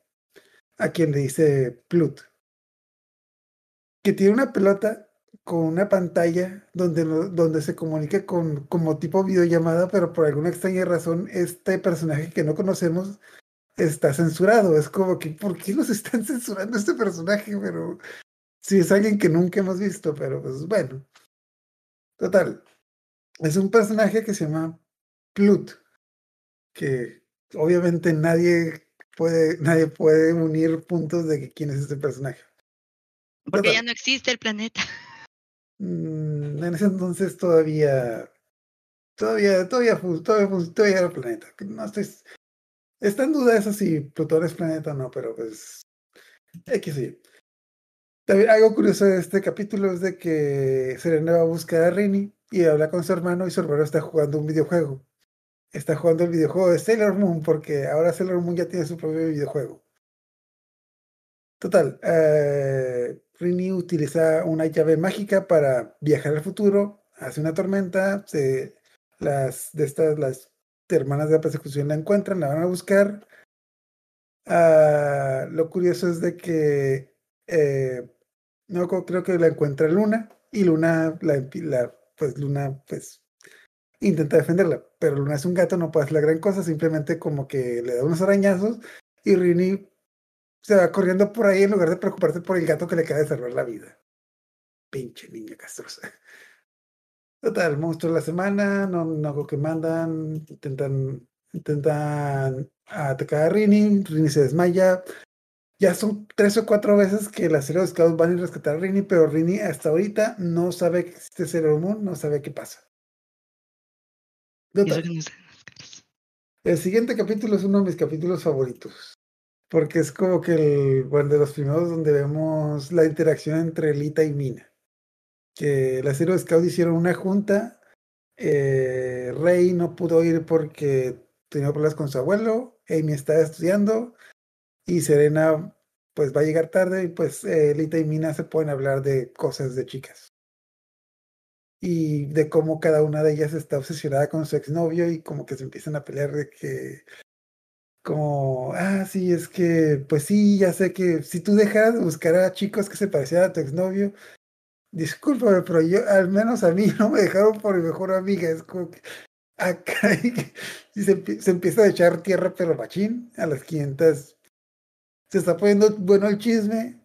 Speaker 4: a quien le dice Plut, que tiene una pelota con una pantalla donde, donde se comunica con como tipo videollamada, pero por alguna extraña razón este personaje que no conocemos está censurado. Es como que, ¿por qué nos están censurando este personaje? Pero si es alguien que nunca hemos visto, pero pues bueno. Total. Es un personaje que se llama Plut, que obviamente nadie puede, nadie puede unir puntos de que quién es este personaje.
Speaker 5: Porque
Speaker 4: Total.
Speaker 5: ya no existe el planeta.
Speaker 4: Mm, en ese entonces todavía, todavía, todavía, todavía, todavía era planeta. No estoy, está en duda eso si Plutón es planeta o no, pero pues, X y. También algo curioso de este capítulo es de que Serena va a buscar a Rini y habla con su hermano y su hermano está jugando un videojuego. Está jugando el videojuego de Sailor Moon porque ahora Sailor Moon ya tiene su propio videojuego. Total, eh, Rini utiliza una llave mágica para viajar al futuro, hace una tormenta, se, las de estas, las hermanas de la persecución la encuentran, la van a buscar. Ah, lo curioso es de que eh, no creo que la encuentra Luna y Luna la, pues Luna pues intenta defenderla, pero Luna es un gato, no puede hacer la gran cosa, simplemente como que le da unos arañazos y Rini se va corriendo por ahí en lugar de preocuparse por el gato que le acaba de salvar la vida. Pinche niña castrosa. Total, monstruo de la semana, no, no que mandan, intentan, intentan atacar a Rini, Rini se desmaya. Ya son tres o cuatro veces que las serie de Scouts van a rescatar a Rini, pero Rini hasta ahorita no sabe que existe Sailor Moon, no sabe qué pasa. Total, el siguiente capítulo es uno de mis capítulos favoritos. Porque es como que el, bueno, de los primeros donde vemos la interacción entre Lita y Mina. Que las Hero Scouts hicieron una junta. eh, Rey no pudo ir porque tenía problemas con su abuelo. Amy estaba estudiando. Y Serena, pues va a llegar tarde. Y pues eh, Lita y Mina se pueden hablar de cosas de chicas. Y de cómo cada una de ellas está obsesionada con su exnovio y como que se empiezan a pelear de que como, ah, sí, es que, pues sí, ya sé que si tú dejas de buscar a chicos que se parecieran a tu exnovio, discúlpame, pero yo, al menos a mí no me dejaron por mi mejor amiga, es como que, ah, caray, y se, se empieza a echar tierra, pero machín, a las 500, se está poniendo bueno el chisme,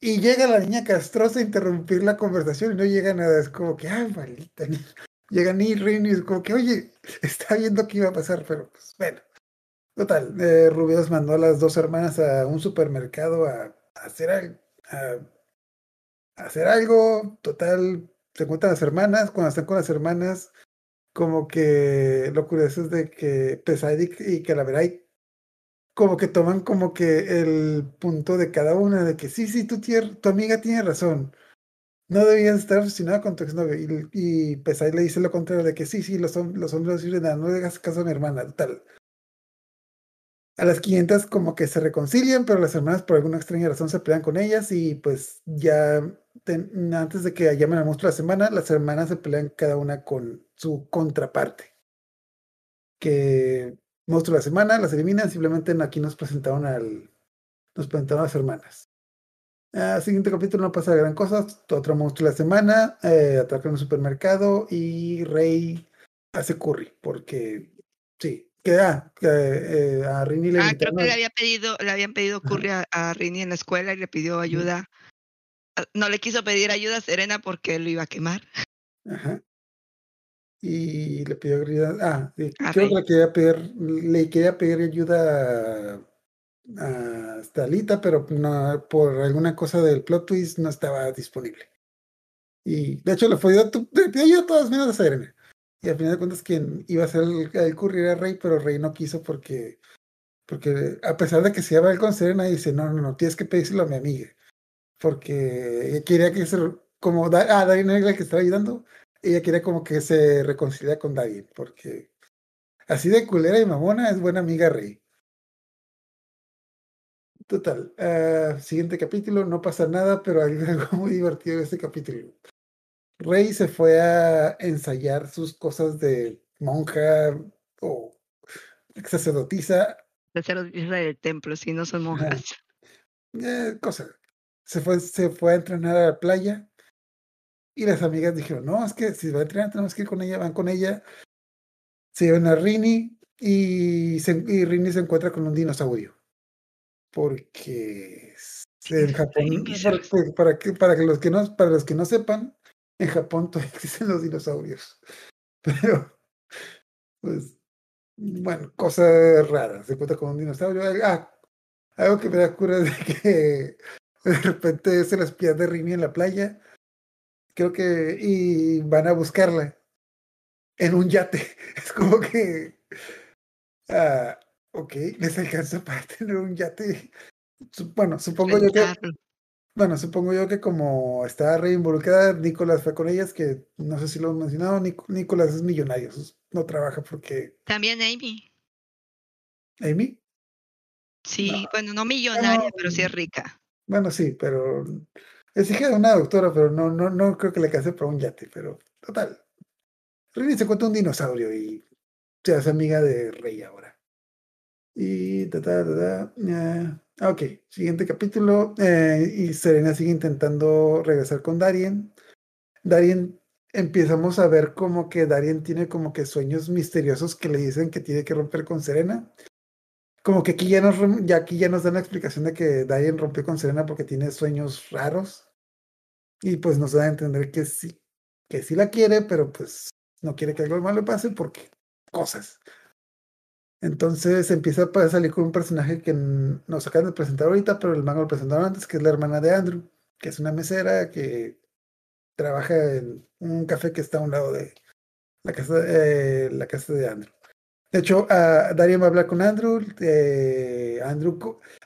Speaker 4: y llega la niña castrosa a interrumpir la conversación y no llega nada, es como que, ah, maldita, niña". llega ni Rini, es como que, oye, está viendo qué iba a pasar, pero pues bueno. Total, eh, Rubios mandó a las dos hermanas a un supermercado a, hacer algo. A hacer algo. Total, se encuentran las hermanas. Cuando están con las hermanas, como que lo curioso es de que Pesad y, Calaveray como que toman como que el punto de cada una, de que sí, sí, tu, tier- tu amiga tiene razón. No debías estar obsesionada con tu exnovio. Y, y Pesad le dice lo contrario, de que sí, sí, los, los hombres no sirven nada, no le hagas caso a mi hermana, total. A las 500 como que se reconcilian, pero las hermanas por alguna extraña razón se pelean con ellas y pues ya antes de que llamen al monstruo de la semana, las hermanas se pelean cada una con su contraparte. Que monstruo de la semana las eliminan, simplemente aquí nos presentaron al nos presentaron a las hermanas. Ah, siguiente capítulo no pasa gran cosa, otro monstruo de la semana, eh, atacan un supermercado y Rey hace curry porque sí, que, ah, que, eh, a Rini le
Speaker 5: Ah, creo que le había pedido, le habían pedido curry a, a Rini en la escuela y le pidió ayuda. Ah, No le quiso pedir ayuda a Serena porque lo iba a quemar.
Speaker 4: Ajá. Y le pidió ayuda. Ah, sí, creo que le quería pedir, le quería pedir ayuda a, a Stalita, pero no, por alguna cosa del plot twist no estaba disponible. Y de hecho le pidió ayuda a todas menos a Serena. Y al final de cuentas quien iba a hacer el, el curry era Rey, pero Rey no quiso porque, porque a pesar de que se iba a ver con Serena, dice, no, no, no, tienes que pedírselo a mi amiga. Porque quería que se, como, Da- ah, Darien era la que estaba ayudando, ella quería como que se reconcilia con Darien, porque así de culera y mamona es buena amiga Rey. Total, ah, siguiente capítulo, no pasa nada, pero hay algo muy divertido en este capítulo. Rey se fue a ensayar sus cosas de monja o sacerdotisa,
Speaker 5: Sacerdotisa del templo, si no son monjas.
Speaker 4: eh, cosa. Se fue, se fue a entrenar a la playa y las amigas dijeron, no, es que si va a entrenar tenemos que ir con ella, van con ella. Se llevan a Rini y, se, y Rini se encuentra con un dinosaurio. Porque en Japón, para, para- para que, para que los que no, para los que no sepan, en Japón todavía existen los dinosaurios. Pero, pues, bueno, cosas raras. Se encuentra con un dinosaurio. Ah, algo que me da cura es de que de repente se las pierde Rini en la playa. Creo que, y van a buscarla en un yate. Es como que, ah, ok, les alcanza para tener un yate. Bueno, supongo yo que. Bueno, supongo yo que como está re involucrada, Nicolás fue con ellas, que no sé si lo hemos mencionado, Nic- Nicolás es millonario, no trabaja porque
Speaker 5: También Amy.
Speaker 4: Amy,
Speaker 5: Sí, bueno, no millonaria, pero sí es rica.
Speaker 4: bueno, sí, pero es hija de una doctora, pero no, no, no creo que le alcance para un yate, pero total. Rini se encuentra un dinosaurio y se hace amiga de Rey ahora. Y ta, ta, ta, ta, ok, siguiente capítulo. eh, y Serena sigue intentando regresar con Darien. Darien, empezamos a ver como que Darien tiene como que sueños misteriosos que le dicen que tiene que romper con Serena. Como que aquí ya nos, ya aquí ya nos dan la explicación de que Darien rompió con Serena porque tiene sueños raros. Y pues nos da a entender que sí, que sí la quiere, pero pues no quiere que algo malo le pase porque cosas. Entonces empieza a salir con un personaje que nos acaban de presentar ahorita, pero el manga lo presentaron antes, que es la hermana de Andrew, que es una mesera que trabaja en un café que está a un lado de la casa, eh, la casa de Andrew. De hecho, a Darien va a hablar con Andrew. eh, Andrew,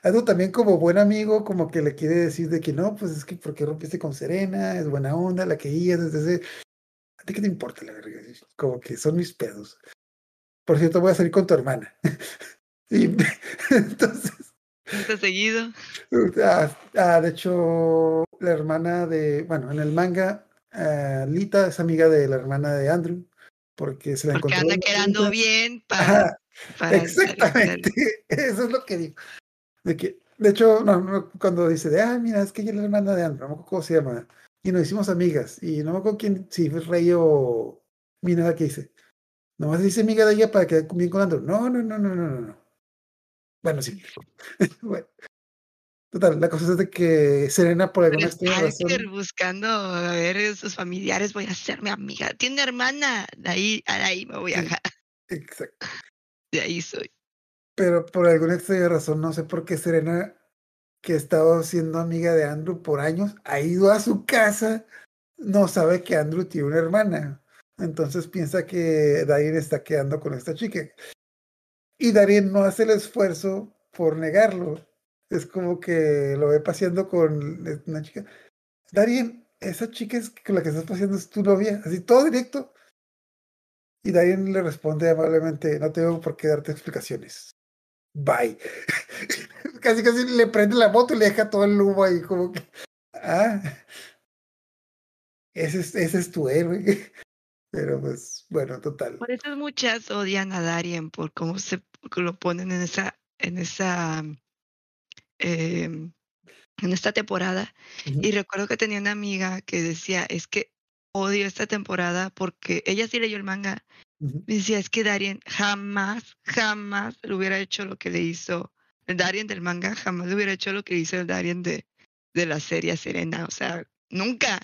Speaker 4: Andrew también como buen amigo, como que le quiere decir de que no, pues es que porque rompiste con Serena, es buena onda, la querías desde ese... ¿A ti qué te importa la verga? Como que son mis pedos. Por cierto, voy a salir con tu hermana. y entonces,
Speaker 5: ¿Está seguido?
Speaker 4: ah, ah, de hecho, la hermana de, bueno, en el manga, ah, Lita es amiga de la hermana de Andrew, porque se la
Speaker 5: Porque
Speaker 4: encontró.
Speaker 5: anda quedando bien para,
Speaker 4: exactamente. Eso es lo que digo. De que, de hecho, no, no, cuando dice de, ah, mira, es que ella es la hermana de Andrew, no me acuerdo cómo se llama. Y nos hicimos amigas. Y no me acuerdo quién, si fue Rey o Mina que dice. Nomás dice amiga de ella para quedar bien con Andrew. No, no, no, no, no, no, no. Bueno, sí. bueno. Total, la cosa es de que Serena, por alguna razón.
Speaker 5: buscando a ver sus familiares, voy a ser mi amiga. Tiene hermana, de ahí, a ahí me voy a
Speaker 4: Sí. Exacto.
Speaker 5: de ahí soy.
Speaker 4: Pero por alguna extraña razón, no sé por qué Serena, que ha estado siendo amiga de Andrew por años, ha ido a su casa, no sabe que Andrew tiene una hermana. Entonces piensa que Darien está quedando con esta chica. Y Darien no hace el esfuerzo por negarlo. Es como que lo ve paseando con una chica. Darien, esa chica es con la que estás paseando es tu novia. Así todo directo. Y Darien le responde amablemente, no tengo por qué darte explicaciones. Bye. casi casi le prende la moto y le deja todo el humo ahí como que... Ah. Ese es, ese es tu héroe. Pero pues, bueno, total.
Speaker 5: Por eso muchas odian a Darien por cómo se lo ponen en esa, en esa, em, en esta temporada.
Speaker 4: Ujú.
Speaker 5: Y recuerdo que tenía una amiga que decía, es que odio esta temporada porque ella sí leyó el manga.
Speaker 4: Ujú.
Speaker 5: Me decía, es que Darien jamás, jamás le hubiera hecho lo que le hizo el Darien del manga, jamás le hubiera hecho lo que hizo el Darien de, de la serie Serena. O sea, nunca.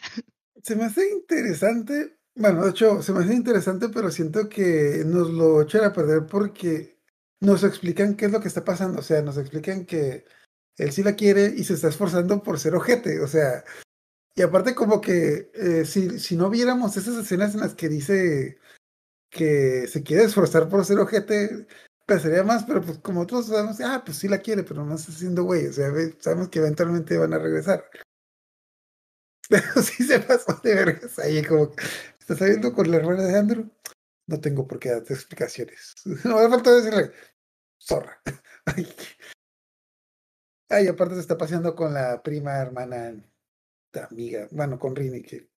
Speaker 4: Se me hace interesante. Bueno, de hecho, se me hace interesante, pero siento que nos lo echan a perder porque nos explican qué es lo que está pasando. O sea, nos explican que él sí la quiere y se está esforzando por ser ojete. O sea, y aparte como que eh, si, si no viéramos esas escenas en las que dice que se quiere esforzar por ser ojete, pensaría más, pero pues como todos sabemos, ah, pues sí la quiere, pero no está haciendo güey. O sea, sabemos que eventualmente van a regresar. Pero sí se pasó de vergas ahí, como estás saliendo con la hermana de Andrew. No tengo por qué darte explicaciones. No me falta decirle, zorra. Ay. Ay, aparte se está paseando con la prima hermana, amiga, bueno, con Rini, que,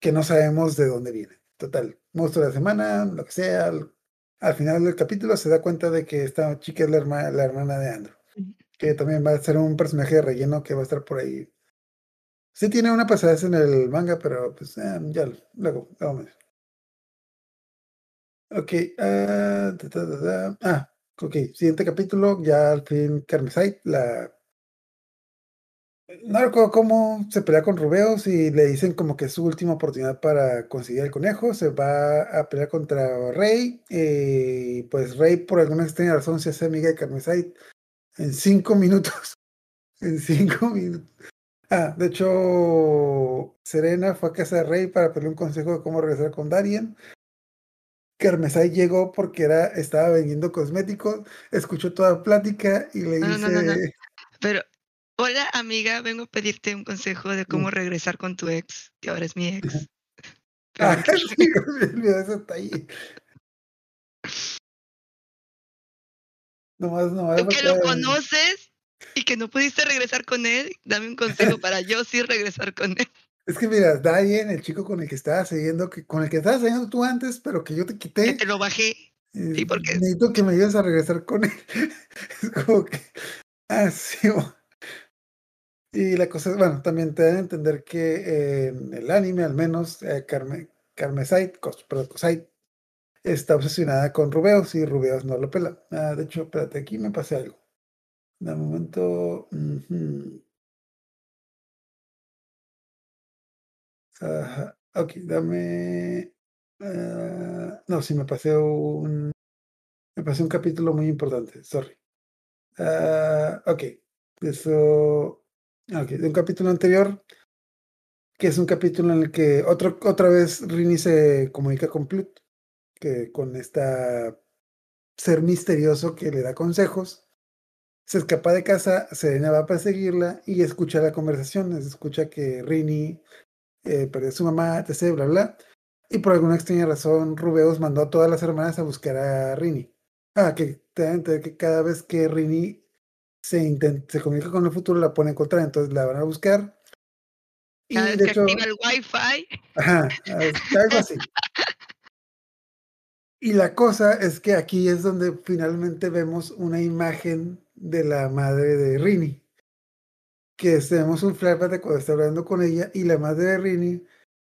Speaker 4: que no sabemos de dónde viene. Total, monstruo de la semana, lo que sea. Al, al final del capítulo se da cuenta de que esta chica es la hermana, la hermana de Andrew. Que también va a ser un personaje de relleno que va a estar por ahí Sí tiene una pasada en el manga, pero pues eh, ya luego vamos. Ok, ta. ah, ok, siguiente capítulo, ya al fin Carmesite, la... No recuerdo cómo se pelea con Rubeos y le dicen como que es su última oportunidad para conseguir el conejo, se va a pelear contra Rey, y pues Rey por alguna extraña razón se hace amiga de Carmesite en cinco minutos, en cinco minutos. Ah, de hecho, Serena fue a casa de Rey para pedirle un consejo de cómo regresar con Darien. Carmesay llegó porque era, estaba vendiendo cosméticos, escuchó toda la plática y le
Speaker 5: No,
Speaker 4: dice,
Speaker 5: no, no. Pero, hola amiga, vengo a pedirte un consejo de cómo regresar con tu ex, que ahora es mi ex. Pero
Speaker 4: ah, sí, eso está ahí. Nomás, nomás.
Speaker 5: Tú que lo conoces y que no pudiste regresar con él, dame un consejo para yo sí regresar con él.
Speaker 4: Es que mira, Darien, el chico con el que estabas siguiendo, que, con el que estabas siguiendo tú antes, pero que yo te
Speaker 5: Que
Speaker 4: quité,
Speaker 5: te lo bajé.
Speaker 4: Eh,
Speaker 5: Sí, porque-
Speaker 4: Necesito que me ayudes a regresar con él. es como que. Ah, sí. bo. Y la cosa es, bueno, también te dan a entender que eh, en el anime, al menos, eh, Carme, Carmesite, Cos- perdón, Cosite, está obsesionada con Rubeos y Rubeos no lo pela. Ah, de hecho, espérate, aquí me pasé algo. De momento. Ajá, ok, dame. ah, no, sí, me pasé un. Me pasé un capítulo muy importante, sorry. Ah, ok, eso. Ok, de un capítulo anterior, que es un capítulo en el que otro, otra vez Rini se comunica con Plut, que con esta ser misterioso que le da consejos. Se escapa de casa, Serena va a perseguirla y escucha la conversación. Escucha que Rini eh, perdió a su mamá, etc. Bla, bla. Y por alguna extraña razón, Rubeus mandó a todas las hermanas a buscar a Rini. Ah, que a que cada vez que Rini se, inten- se comunica con el futuro, la pone en contra, entonces la van a buscar. Y
Speaker 5: Cada vez
Speaker 4: de
Speaker 5: que
Speaker 4: hecho,
Speaker 5: activa el wifi,
Speaker 4: Ajá, algo así. Y la cosa es que aquí es donde finalmente vemos una imagen de la madre de Rini. Que tenemos un flashback de cuando está hablando con ella y la madre de Rini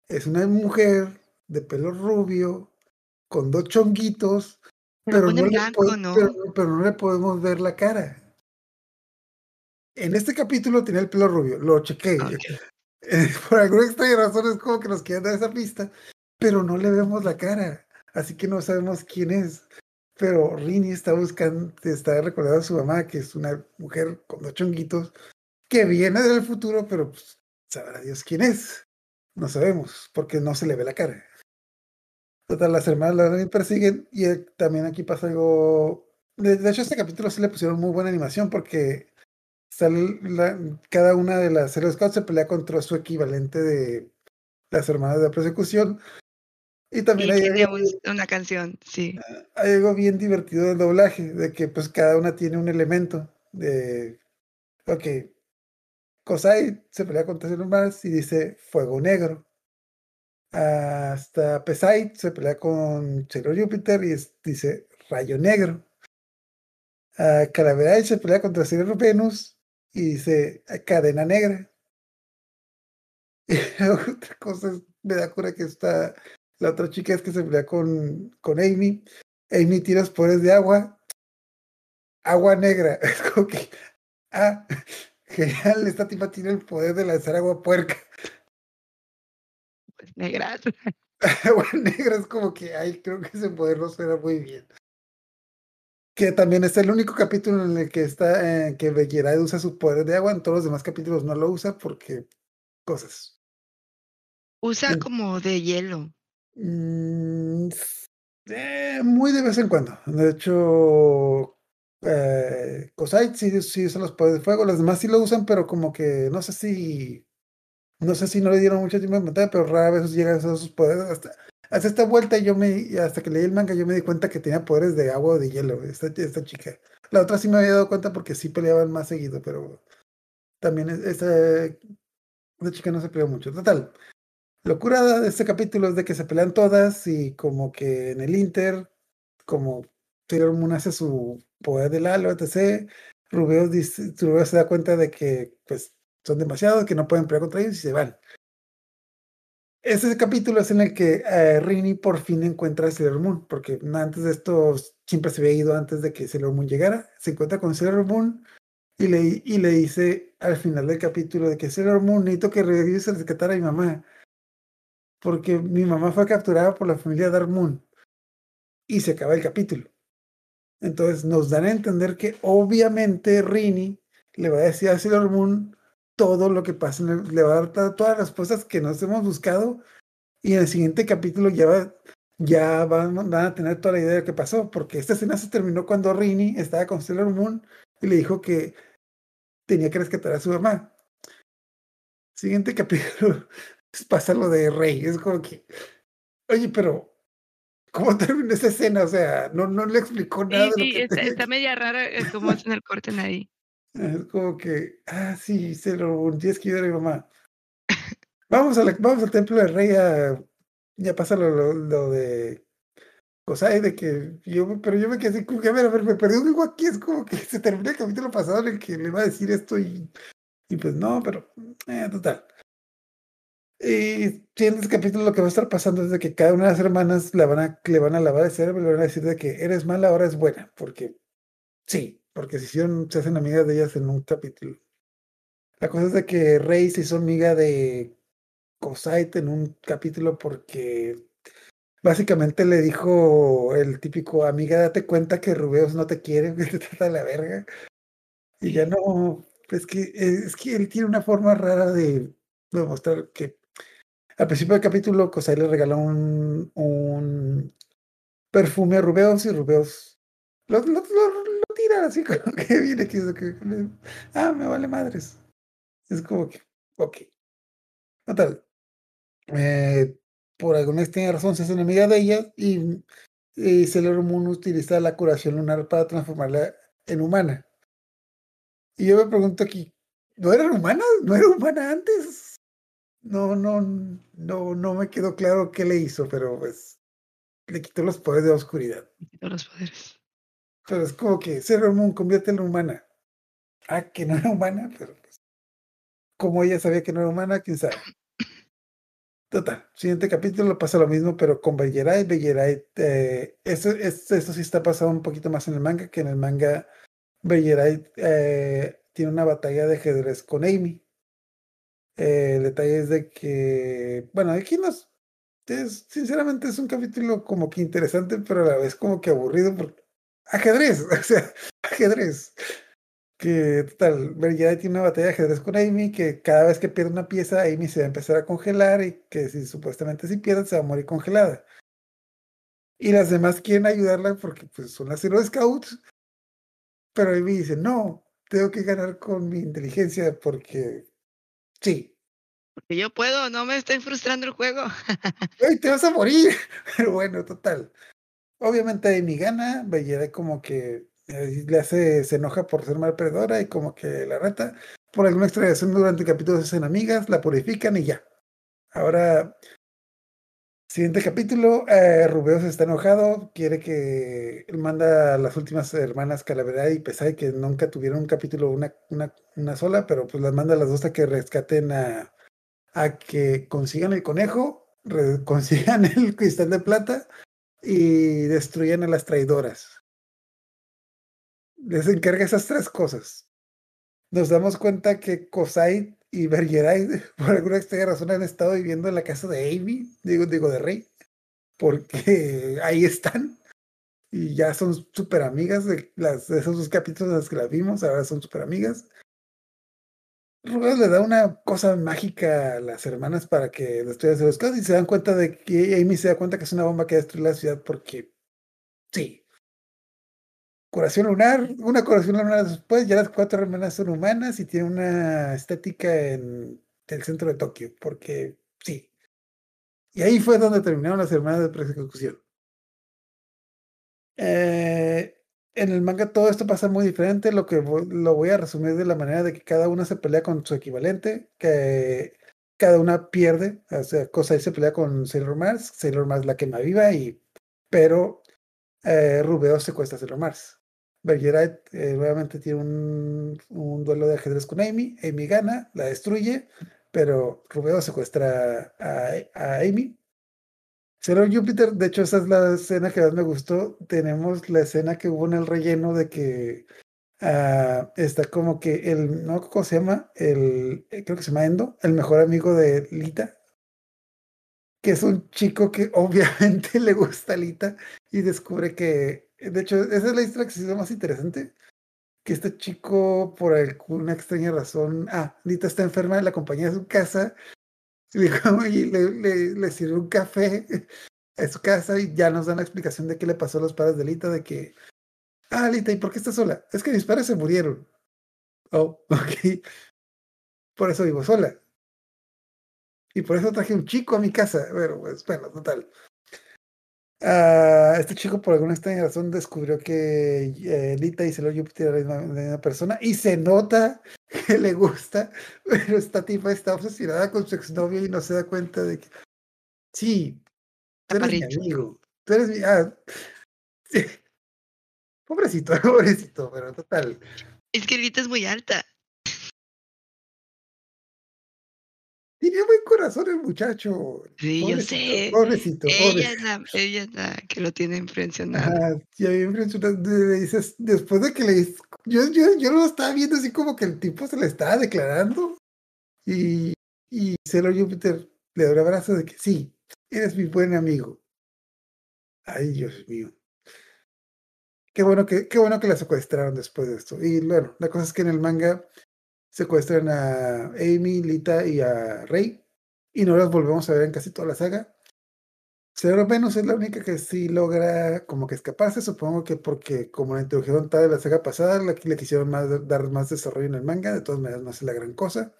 Speaker 4: es una mujer de pelo rubio, con dos chonguitos, pero no, le
Speaker 5: blanco,
Speaker 4: po-
Speaker 5: ¿no?
Speaker 4: pero, pero no le podemos ver la cara. En este capítulo tenía el pelo rubio, lo chequé. Eh, por alguna extraña razón es como que nos quieren dar esa pista, pero no le vemos la cara, así que no sabemos quién es. Pero Rini está buscando, está recordando a su mamá, que es una mujer con dos chonguitos, que viene del futuro, pero pues, sabrá Dios quién es. No sabemos, porque no se le ve la cara. Total, las hermanas la persiguen, y eh, también aquí pasa algo. De, hecho, este capítulo sí le pusieron muy buena animación porque cada una de las Zero Scouts se pelea contra su equivalente de las hermanas de la persecución. Y
Speaker 5: Y
Speaker 4: también hay algo,
Speaker 5: un- una canción, sí.
Speaker 4: hay algo bien divertido del doblaje, de que pues cada una tiene un elemento de, ok, Kosai se pelea contra Mars y dice fuego negro. Hasta Pesai se pelea con Sailor Júpiter y es- dice rayo negro. A Calaverai se pelea contra Sailor Venus y dice cadena negra. Y otra cosa es- me da cura que está la otra chica es que se pelea con, con Amy. Amy tira los poderes de agua. Agua negra. Es como que. Ah, genial. Esta tipa tiene el poder de lanzar agua puerca.
Speaker 5: Pues negras.
Speaker 4: Agua negra es como que. Ay, creo que ese poder no suena muy bien. Que también es el único capítulo en el que está. eh, que usa su poder de agua. En todos los demás capítulos no lo usa porque. Cosas.
Speaker 5: Usa
Speaker 4: En-
Speaker 5: como de hielo.
Speaker 4: Mm, eh, muy de vez en cuando. De hecho, eh, sí, sí usa los poderes de fuego. Los demás sí lo usan, pero como que no sé si. No sé si no le dieron mucho tiempo en pantalla, pero rara vez llegan a sus poderes. Hasta, hasta esta vuelta, yo me. Hasta que leí el manga, yo me di cuenta que tenía poderes de agua o de hielo. Esta, esta chica. La otra sí me había dado cuenta porque sí peleaban más seguido, pero. También es- esta. Esta chica no se peleó mucho. Total. Locura de este capítulo es de que se pelean todas y como que en el Inter, como Sailor Moon hace su poder del halo, etc. Rubeo, dice, Rubeo se da cuenta de que pues son demasiados, que no pueden pelear contra ellos y se van. Ese capítulo es en el que eh, Rini por fin encuentra a Sailor Moon, porque antes de esto siempre se había ido antes de que Sailor Moon llegara. Se encuentra con Sailor Moon y le, y le dice al final del capítulo de que Sailor Moon necesito que regreses a rescatar a mi mamá porque mi mamá fue capturada por la familia Dark Moon y se acaba el capítulo. Entonces nos dan a entender que obviamente Rini le va a decir a Sailor Moon todo lo que pasa, le va a dar to- todas las respuestas que nos hemos buscado y en el siguiente capítulo ya, va- van a tener toda la idea de lo que pasó, porque esta escena se terminó cuando Rini estaba con Sailor Moon y le dijo que tenía que rescatar a su mamá. Siguiente capítulo pasa lo de Rey, es como que, oye, pero ¿cómo terminó esa escena? O sea, no, no le explicó nada.
Speaker 5: Sí,
Speaker 4: de lo
Speaker 5: sí,
Speaker 4: que
Speaker 5: está, está media rara eh, cómo hacen el corte en ahí.
Speaker 4: Es como que, ah, sí, se lo tienes que ayudar a mi mamá. Vamos, a la- vamos al templo de rey a, ya pasa lo, lo- lo de Cosa de que yo, pero yo me quedé así como que, a ver, a ver, me perdí un juego aquí, es como que se terminó el capítulo pasado en el que le iba a decir esto y, y pues no, pero, eh, total. Y siguiente capítulo lo que va a estar pasando es de que cada una de las hermanas la van a, le van a lavar el cerebro y le van a decir de que eres mala, ahora es buena, porque sí, porque se hicieron, se hacen amigas de ellas en un capítulo. La cosa es de que Rey se hizo amiga de Cosite en un capítulo porque básicamente le dijo el típico amiga, date cuenta que Rubeos no te quiere, que te trata de la verga. Y ya no, es que, es que él tiene una forma rara de demostrar que al principio del capítulo Cosite le regaló un, un perfume a Rubeos y Rubeos lo, lo, lo, tira así como que viene que, que, ah, me vale madres. Es como que, ok. Total. Eh, por alguna extraña razón se hace enemiga de ella y, y Sailor Moon utiliza la curación lunar para transformarla en humana. Y yo me pregunto aquí, ¿no era humana? ¿No era humana antes? No, no, no, no me quedó claro qué le hizo, pero pues le quitó los poderes de la oscuridad.
Speaker 5: Le quitó los poderes.
Speaker 4: Pero es como que Sailor Moon convierte en humana. Ah, que no era humana, pero pues, como ella sabía que no era humana, quién sabe. Total, siguiente capítulo pasa lo mismo, pero con Belleray. Belleray, eh, eso, eso, eso, sí está pasando un poquito más en el manga, que en el manga Belleray eh, tiene una batalla de ajedrez con Amy. Eh, el detalle es de que, bueno, aquí nos, es, sinceramente es un capítulo como que interesante, pero a la vez como que aburrido, porque ajedrez, o sea, ajedrez que tal, ya tiene una batalla de ajedrez con Amy, que cada vez que pierde una pieza, Amy se va a empezar a congelar y que si supuestamente si pierde se va a morir congelada. Y las demás quieren ayudarla porque pues son las Hero Scouts, pero Amy dice, no, tengo que ganar con mi inteligencia porque sí.
Speaker 5: Porque yo puedo, no me estoy frustrando el juego.
Speaker 4: ¡Ay, te vas a morir! Pero bueno, total. Obviamente Amy gana, Bellera como que le hace, se enoja por ser mal perdedora y como que la reta. Por alguna extrañación durante el capítulo se hacen amigas, la purifican y ya. Ahora, siguiente capítulo, eh, Rubeos está enojado, quiere que manda a las últimas hermanas Calavera y Pesay, que nunca tuvieron un capítulo una, una, una sola, pero pues las manda a las dos a que rescaten a, a que consigan el conejo, consigan el cristal de plata y destruyan a las traidoras les encarga esas tres cosas. Nos damos cuenta que Kosai y Bergerai, por alguna extraña razón, han estado viviendo en la casa de Amy, digo, digo de Rey, porque ahí están. Y ya son súper amigas de, las, de esos dos capítulos en los que las vimos, ahora son súper amigas. Rubén le da una cosa mágica a las hermanas para que destruyan los cosas y se dan cuenta de que Amy se da cuenta que es una bomba que destruye la ciudad porque sí, curación lunar, una curación lunar después, ya las cuatro hermanas son humanas y tienen una estética en el centro de Tokio, porque sí. Y ahí fue donde terminaron las hermanas de persecución. Eh, en el manga todo esto pasa muy diferente, lo que lo voy a resumir de la manera de que cada una se pelea con su equivalente, que cada una pierde, o sea, cosa se pelea con Sailor Mars, Sailor Mars la quema viva y pero eh, Rubeo secuestra a Sailor Mars. Bergerac eh, nuevamente tiene un, duelo de ajedrez con Amy. Amy gana, la destruye, pero Rubeo secuestra a, a Amy. Sailor Júpiter, de hecho, esa es la escena que más me gustó. Tenemos la escena que hubo en el relleno de que uh, está como que el, ¿no? ¿Cómo se llama? El, creo que se llama Endo, el mejor amigo de Lita, que es un chico que obviamente le gusta a Lita y descubre que de hecho, esa es la historia que se hizo más interesante. Que este chico, por alguna extraña razón, ah, Nita está enferma, la acompaña a su casa y le, le, le sirve un café a su casa y ya nos dan la explicación de qué le pasó a los padres de Lita, de que, ah, Lita, ¿y por qué estás sola? Es que mis padres se murieron. Oh, ok. Por eso vivo sola. Y por eso traje un chico a mi casa. Pero, pues, bueno, total. Uh, este chico por alguna extraña razón descubrió que eh, Lita y Sailor Júpiter eran la misma persona y se nota que le gusta, pero esta tipa está obsesionada con su exnovio y no se da cuenta de que sí, eres mi amigo, tú eres mi. Ah, sí. Pobrecito, pobrecito, pero total.
Speaker 5: Es que Rita es muy alta.
Speaker 4: Tiene buen corazón el muchacho.
Speaker 5: Sí, yo
Speaker 4: Pobrecito,
Speaker 5: sé.
Speaker 4: Pobrecito,
Speaker 5: Ella
Speaker 4: pobrecito.
Speaker 5: es, la, ella es la que lo tiene impresionado.
Speaker 4: Ajá, y a mí me impresiona, le dices, después de que le yo, yo, yo lo estaba viendo así como que el tipo se le estaba declarando y, y Sailor Jupiter le da un abrazo de que sí, eres mi buen amigo. Ay, Dios mío. Qué bueno que, qué bueno que la secuestraron después de esto. Y bueno, la cosa es que en el manga secuestran a Amy, Lita y a Rey y no las volvemos a ver en casi toda la saga. Sailor Venus es la única que sí logra como que escaparse, supongo que porque como la introdujeron tal de la saga pasada, le, le quisieron más, dar más desarrollo en el manga, de todas maneras no es la gran cosa.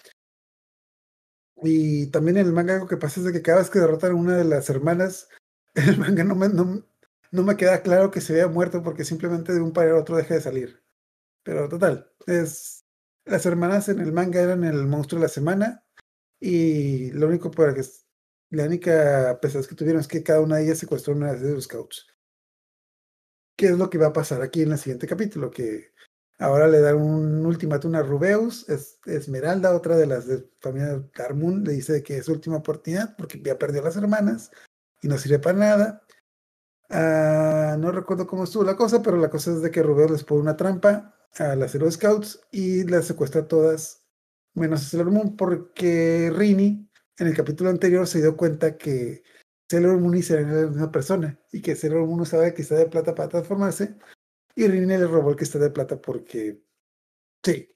Speaker 4: Y también en el manga algo que pasa es de que cada vez que derrotan a una de las hermanas, en el manga no me, no, no me queda claro que se había muerto porque simplemente de un par a otro deja de salir. Pero total, es las hermanas en el manga eran el monstruo de la semana y lo único para que la única pesadez que tuvieron es que cada una de ellas secuestró una de los scouts. ¿Qué es lo que va a pasar aquí en el siguiente capítulo? Que ahora le dan un ultimátum a Rubeus, es, Esmeralda, otra de las de familia Carmoon, le dice que es su última oportunidad porque ya perdió a las hermanas y no sirve para nada. Uh, no recuerdo cómo estuvo la cosa, pero la cosa es de que Rubeus les pone una trampa a las Hero Scouts y las secuestra todas, menos a Sailor Moon, porque Rini en el capítulo anterior se dio cuenta que Sailor Moon y Serena eran la misma persona y que Sailor Moon usaba que está de plata para transformarse y Rini le robó el está de plata porque sí.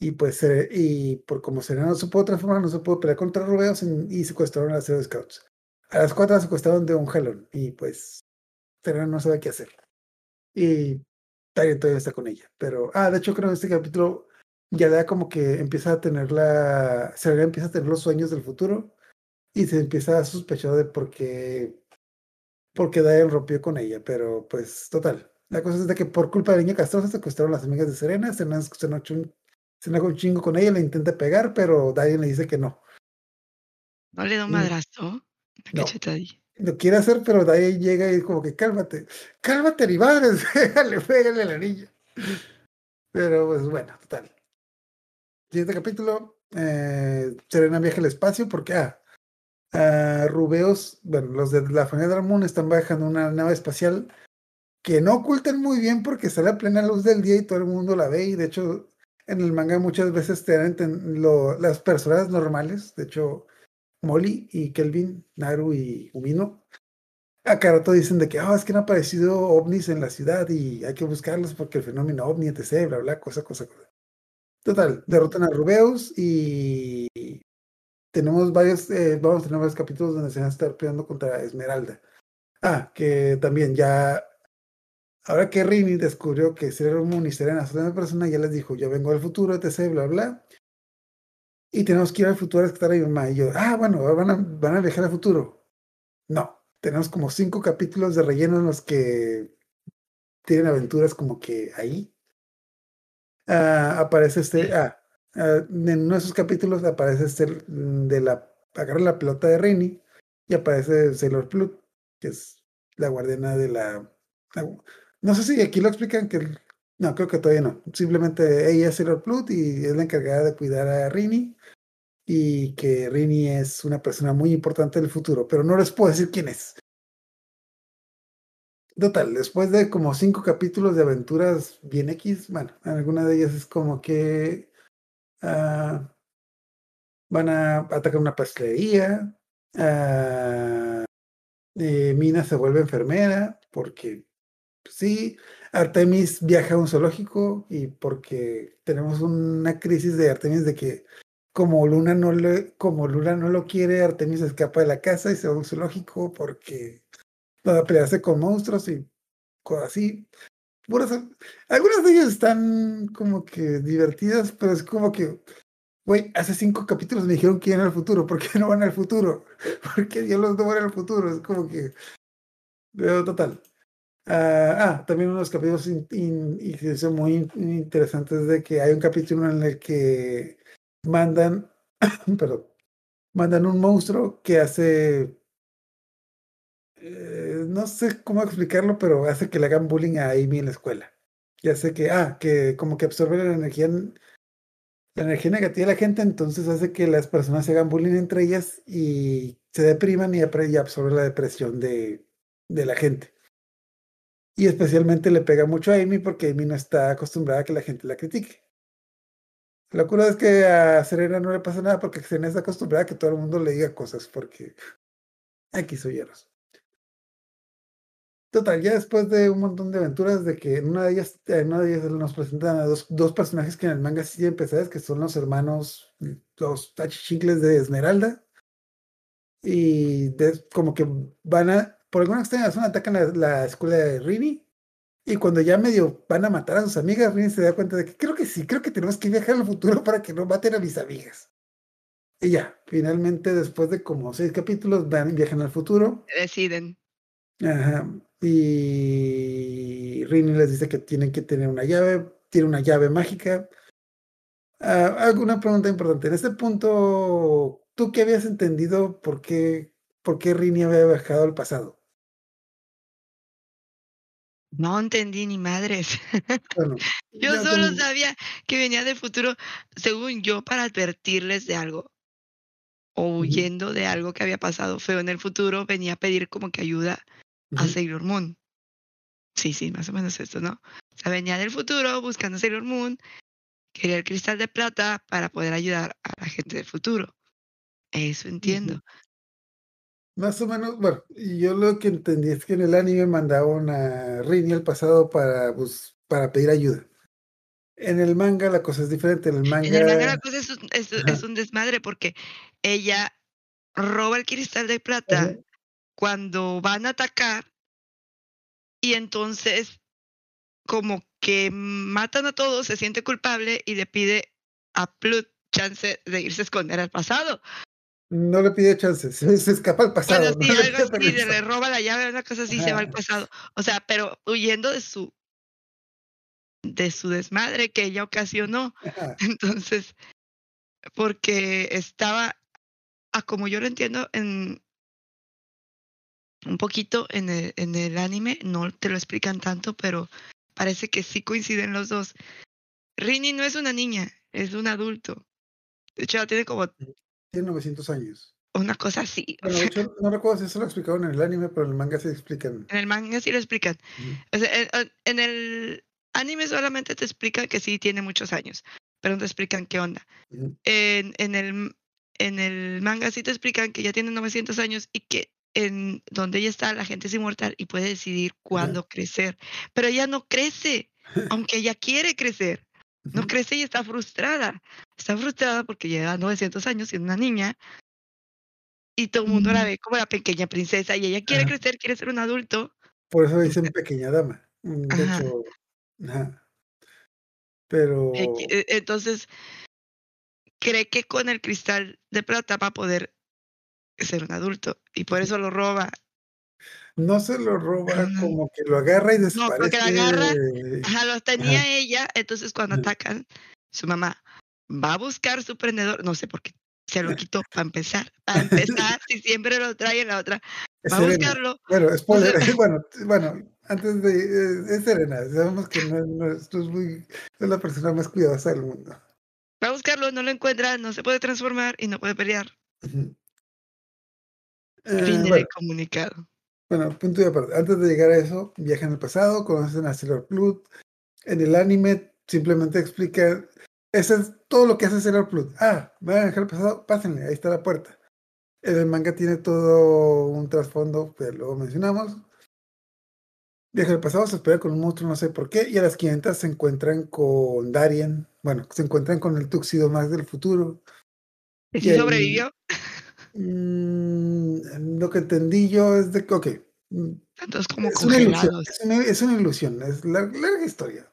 Speaker 4: Y pues, eh, y por como Serena no se pudo transformar, no se pudo pelear contra Rubeos y secuestraron a las Hero Scouts. A las cuatro las secuestraron de un jalón y pues Serena no sabe qué hacer. Y Tyrion todavía está con ella. Pero, ah, de hecho creo que este capítulo ya da como que empieza a tener la. Serena empieza a tener los sueños del futuro y se empieza a sospechar de por qué. Porque Diane rompió con ella. Pero, pues, total. La cosa es de que por culpa de Niña Castrosa secuestraron las amigas de Serena. Serena se enoja un, se chingo con ella, le intenta pegar, pero Diane le dice que no.
Speaker 5: ¿No le da un madrazo?
Speaker 4: No. Lo quiere hacer, pero Diane llega y como que cálmate. Cálmate, ni madres. Pégale, pégale a la niña. Pero, pues, bueno, total. Siguiente capítulo, eh, Serena viaja al espacio porque, ah, uh, Rubeos, bueno, los de la familia Dramon están bajando una nave espacial que no ocultan muy bien porque sale a plena luz del día y todo el mundo la ve y de hecho en el manga muchas veces te dan las personas normales, de hecho Molly y Kelvin, Naru y Umino, a Karato dicen de que oh, es que han aparecido ovnis en la ciudad y hay que buscarlos porque el fenómeno ovni, etc., bla, bla, cosa, cosa. Total, derrotan a Rubeus y tenemos varios, eh, vamos a tener varios capítulos donde se van a estar peleando contra Esmeralda. Ah, que también ya, ahora que Rini descubrió que Sailor Moon y Serena son persona, ya les dijo, yo vengo del futuro, etc., bla, bla. Y tenemos que ir al futuro a rescatar a mi mamá. Y yo, ah, bueno, van a, van a viajar al futuro. No, tenemos como cinco capítulos de relleno en los que tienen aventuras como que ahí. Uh, aparece este, ah, uh, en uno de esos capítulos aparece este de la, agarra la pelota de Rini y aparece Sailor Plut, que es la guardiana de la, la, no sé si aquí lo explican que, no, creo que todavía no, simplemente ella es Sailor Plut y es la encargada de cuidar a Rini y que Rini es una persona muy importante del futuro, pero no les puedo decir quién es. Total, después de como cinco capítulos de aventuras bien X, bueno, alguna de ellas es como que uh, van a atacar una pastelería, uh, eh, Mina se vuelve enfermera, porque pues, sí, Artemis viaja a un zoológico y porque tenemos una crisis de Artemis de que como Luna no le, como Luna no lo quiere, Artemis escapa de la casa y se va a un zoológico porque va a pelearse con monstruos y cosas así. Puras, algunas de ellas están como que divertidas, pero es como que, güey, hace cinco capítulos me dijeron que iban al futuro, ¿por qué no van al futuro? ¿Por qué Dios los no van al futuro? Es como que, pero total. Uh, ah, también unos capítulos muy interesantes de que hay un capítulo en el que mandan, perdón, mandan un monstruo que hace, eh, no sé cómo explicarlo, pero hace que le hagan bullying a Amy en la escuela. Ya sé que, ah, que como que absorbe la energía, la energía negativa de la gente, entonces hace que las personas se hagan bullying entre ellas y se depriman y, y absorbe la depresión de, de la gente. Y especialmente le pega mucho a Amy porque Amy no está acostumbrada a que la gente la critique. La cura es que a Serena no le pasa nada porque Serena está acostumbrada a que todo el mundo le diga cosas porque aquí soy hieros. Total, ya después de un montón de aventuras, de que en una de ellas, en una de ellas nos presentan a dos, dos personajes que en el manga sí empezadas, que son los hermanos, los tachichincles de Esmeralda. Y como que van a, por alguna extraña razón, atacan la, la escuela de Rini. Y cuando ya medio van a matar a sus amigas, Rini se da cuenta de que creo que sí, creo que tenemos que viajar al futuro para que no maten a mis amigas. Y ya, finalmente, después de como seis capítulos, van, viajan al futuro.
Speaker 5: Deciden.
Speaker 4: Ajá. Y Rini les dice que tienen que tener una llave, tiene una llave mágica. Ah, alguna pregunta importante. En este punto, ¿tú qué habías entendido por qué, por qué Rini había viajado al pasado?
Speaker 5: No entendí ni madres.
Speaker 4: Bueno,
Speaker 5: Yo solo sabía que venía del futuro, según yo, para advertirles de algo. O huyendo de algo que había pasado feo en el futuro, venía a pedir como que ayuda a. Sailor Moon. Sí, sí, más o menos esto, ¿no? O sea, venía del futuro buscando a Sailor Moon, quería el cristal de plata para poder ayudar a la gente del futuro. Eso entiendo.
Speaker 4: Más o menos, bueno, y yo lo que entendí es que en el anime mandaban a Rini al pasado para, pues, para pedir ayuda. En el manga la cosa es diferente. En el manga,
Speaker 5: En el manga la cosa es, un- es- un desmadre porque ella roba el cristal de plata
Speaker 4: Ajá.
Speaker 5: cuando van a atacar y entonces como que matan a todos, se siente culpable y le pide a Plut chance de irse a esconder al pasado.
Speaker 4: No le pide chances, se, escapa al pasado.
Speaker 5: Bueno, sí,
Speaker 4: no le
Speaker 5: algo
Speaker 4: pide
Speaker 5: así,
Speaker 4: permiso.
Speaker 5: le roba la llave, una cosa así, se va al pasado. O sea, pero huyendo de su de su desmadre que ella ocasionó. Entonces, porque estaba, a como yo lo entiendo, en un poquito en el, en el anime, no te lo explican tanto, pero parece que sí coinciden los dos. Rini no es una niña, es un adulto. De hecho, ya tiene como
Speaker 4: Tiene 900 años.
Speaker 5: una cosa así.
Speaker 4: Bueno, no recuerdo si eso lo explicaron en el anime, pero en el manga se explican.
Speaker 5: en el manga sí lo explican. O sea, en- el anime solamente te explican que sí tiene muchos años, pero no te explican qué onda. En, el, en el manga sí te explican que ya tiene 900 años y que en donde ella está la gente es inmortal y puede decidir cuándo crecer. Pero ella no crece, aunque ella quiere crecer. No crece y está frustrada. Está frustrada porque lleva 900 años siendo una niña y todo el mundo la ve como la pequeña princesa y ella quiere crecer, quiere ser un adulto.
Speaker 4: Por eso dicen pequeña dama. Mm, De
Speaker 5: Ajá.
Speaker 4: hecho, ajá. Pero
Speaker 5: eh, Entonces, cree que con el cristal de plata va a poder ser un adulto y por eso lo roba.
Speaker 4: No se lo roba,
Speaker 5: Ajá.
Speaker 4: como que lo agarra y
Speaker 5: No,
Speaker 4: desaparece.
Speaker 5: porque la agarra, Ajá, los tenía
Speaker 4: Ajá.
Speaker 5: ella, entonces cuando atacan, su mamá va a buscar su prendedor, no sé por qué, se lo quitó para empezar, para empezar, si siempre lo trae en la otra, va a buscarlo,
Speaker 4: Bueno, bueno, bueno, antes de. eh, Es Serena. Sabemos que no, no es, no muy, no es la persona más cuidadosa del mundo.
Speaker 5: va a buscarlo, no lo encuentra, no se puede transformar y no puede pelear. Fin
Speaker 4: Eh, bueno,
Speaker 5: comunicado.
Speaker 4: Bueno, punto y aparte. Antes de llegar a eso, viajan al pasado, conocen a Sailor Plut. En el anime simplemente explica. Eso es todo lo que hace Sailor Plut. Ah, van a viajar al pasado, pásenle, ahí está la puerta. En el manga tiene todo un trasfondo que luego mencionamos. Viaja al pasado, se espera con un monstruo, no sé por qué, y a las 500 se encuentran con Darien. Bueno, se encuentran con el Tuxedo Max del futuro.
Speaker 5: ¿Y si
Speaker 4: ahí-
Speaker 5: sobrevivió?
Speaker 4: Mm, lo que entendí yo es de que, ok, mm,
Speaker 5: Tantos como
Speaker 4: es una, ilusión, es, una, es una ilusión, es la larga historia.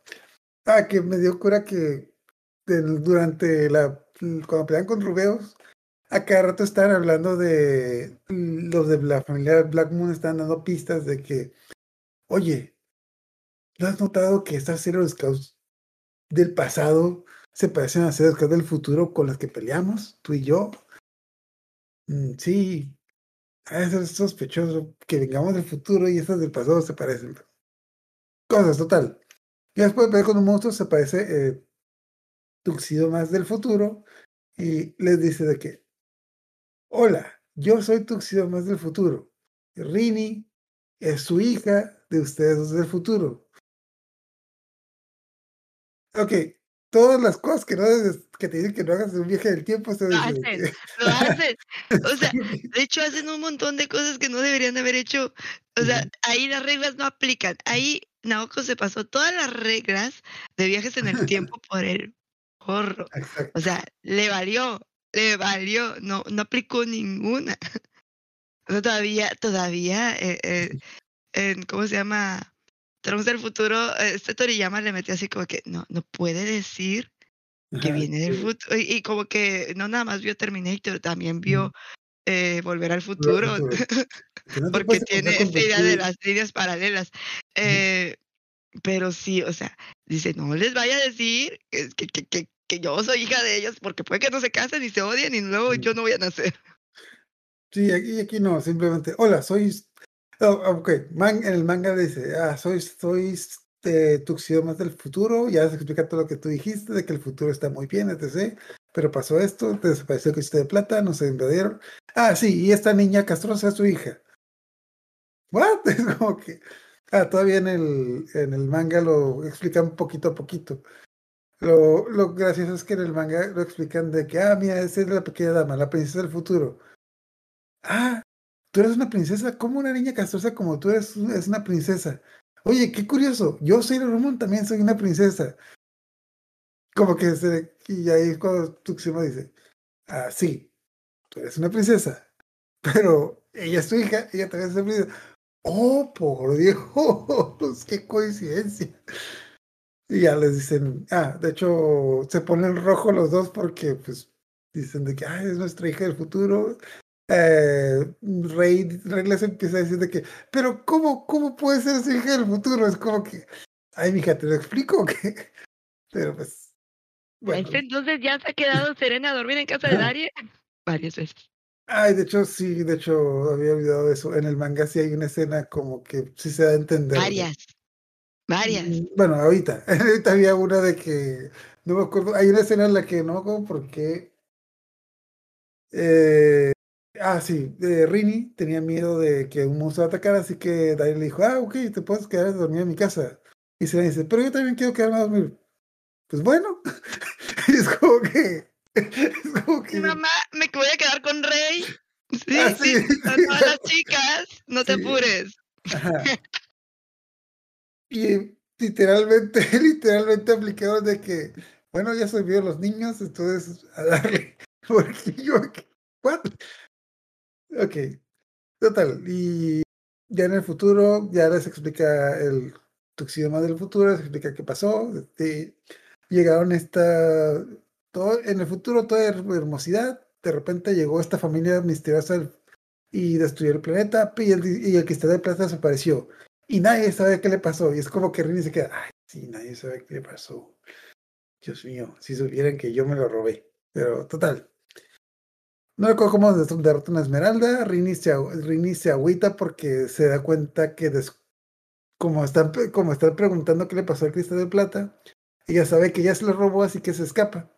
Speaker 4: Ah, que me dio cura que del- durante la cuando pelean con Rubeos, a cada rato están hablando de los de la familia Black Moon están dando pistas de que, oye, ¿no has notado que estas Zero Scouts del pasado se parecen a Zero Scouts del futuro con las que peleamos, tú y yo? "Mm, sí, eso es sospechoso que vengamos del futuro y estas del pasado se parecen. Cosas, total. Y después ver con un monstruo se parece eh, Tuxido más del futuro y les dice de que, hola, yo soy Tuxido más del futuro. Rini es su hija de ustedes del futuro. Ok, todas las cosas que no que te dicen que no hagas un viaje del tiempo,
Speaker 5: Lo hacen, lo hacen. O sea, de hecho hacen un montón de cosas que no deberían haber hecho. O sea, ahí las reglas no aplican. Ahí Naoko se pasó todas las reglas de viajes en el tiempo por el.
Speaker 4: Exacto.
Speaker 5: O sea, le valió, le valió, no, no aplicó ninguna. O sea, todavía, todavía, eh, eh, en, ¿cómo se llama? Trunks del futuro, este Toriyama le metió así como que no, no puede decir que
Speaker 4: Ajá,
Speaker 5: viene del
Speaker 4: sí.
Speaker 5: futuro. Y, y como que no nada más vio Terminator, también vio eh, Volver al Futuro,
Speaker 4: no
Speaker 5: porque tiene esta idea de las líneas paralelas. Eh, pero sí, o sea, dice, no les vaya a decir que, que, que, que, yo soy hija de ellos, porque puede que no se casen y se odien y luego yo no voy a nacer.
Speaker 4: Sí, aquí, aquí no, simplemente, hola, soy, oh, ok, en el manga dice, ah, soy, soy eh, Tuxedo más del futuro, ya se explica todo lo que tú dijiste, de que el futuro está muy bien, etc., pero pasó esto, desapareció el cristal de plata, nos invadieron, ah, sí, y esta niña castrosa es su hija. ¿What? Es como que, ah, todavía en el, en el manga lo explican poquito a poquito. Lo, lo gracioso es que en el manga lo explican de que, ah, mira, esa es la pequeña dama, la princesa del futuro. Ah, tú eres una princesa. ¿Cómo una niña castrosa como tú eres es una princesa? Oye, qué curioso. Yo soy Ramón, también soy una princesa. Como que se, y ahí cuando Tuxima dice, ah, sí, tú eres una princesa, pero ella es tu hija, ella también es una princesa. Oh, por Dios, qué coincidencia. Y ya les dicen, ah, de hecho, se ponen rojo los dos porque, pues, dicen de que, ah, es nuestra hija del futuro. Eh, Rey, Rey empieza a decir de que, pero ¿cómo, cómo puede ser su hija del futuro? Es como que, ay, mija, te lo explico, o qué? Pero pues, bueno.
Speaker 5: Este entonces ya se ha quedado Serena a dormir en casa de Darie varias veces.
Speaker 4: Ay, de hecho, sí, de hecho, había olvidado eso. En el manga sí hay una escena como que sí se da a entender. de-
Speaker 5: Varias. Varias.
Speaker 4: Mm, Bueno, ahorita, ahorita había una de que, no me acuerdo, hay una escena en la que no me acuerdo por qué. Eh, ah, sí, eh, Rini tenía miedo de que un monstruo atacara, así que Dario le dijo, ah, ok, te puedes quedar a dormir en mi casa. Y se le dice, pero yo también quiero quedarme a dormir. Pues bueno, es como que, es como que,
Speaker 5: Mamá, me voy a quedar con Rey. Sí,
Speaker 4: Ah,
Speaker 5: sí,
Speaker 4: sí.
Speaker 5: a todas las chicas, no te
Speaker 4: Sí.
Speaker 5: apures.
Speaker 4: Ajá. Y literalmente, literalmente aplicaron de que, bueno, ya se vio los niños, entonces a darle. Porque yo, ¿what? Ok, total. Y ya en el futuro, ya les explica el tuxidoma del futuro, les explica qué pasó. este, llegaron esta. Todo, en el futuro, toda her- hermosidad. De repente llegó esta familia misteriosa y destruyó el planeta. Y el, y el cristal de plata desapareció. Y nadie sabe qué le pasó. Y es como que Rini se queda, ay, sí, nadie sabe qué le pasó. Dios mío, si supieran que yo me lo robé. Pero total. No recuerdo cómo derrota una esmeralda. Rini se agüita porque se da cuenta que des- como, están, como están preguntando qué le pasó al cristal de plata, ella sabe que ya se lo robó, así que se escapa.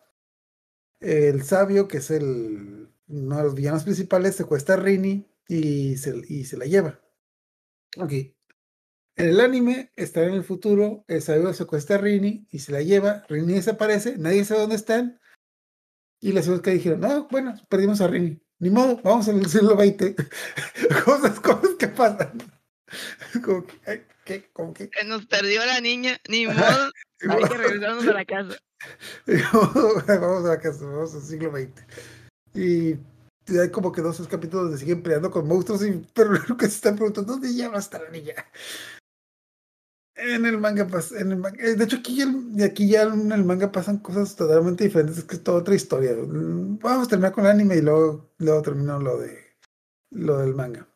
Speaker 4: El sabio, que es el, uno de los villanos principales, secuestra a Rini y se, y se la lleva. Ok. En el anime, está en el futuro, el sabio secuestra a Rini y se la lleva. Rini desaparece, nadie sabe dónde están. Y las que dijeron, no, bueno, perdimos a Rini. Ni modo, vamos al siglo XX. cosas, cosas que pasan. Como que, ay, ¿qué? ¿Cómo que?
Speaker 5: Se nos perdió la niña, ni modo, hay que regresarnos a la casa.
Speaker 4: vamos a la casa, vamos al siglo XX. Y hay como que dos capítulos donde siguen peleando con monstruos, y, pero lo que se están preguntando, ¿dónde ya va a estar la niña? En el manga pasa, en el manga- eh, de hecho aquí, ya en el manga pasan cosas totalmente diferentes, es que es toda otra historia. Mm, Vamos a terminar con el anime y luego, termino lo de lo del manga.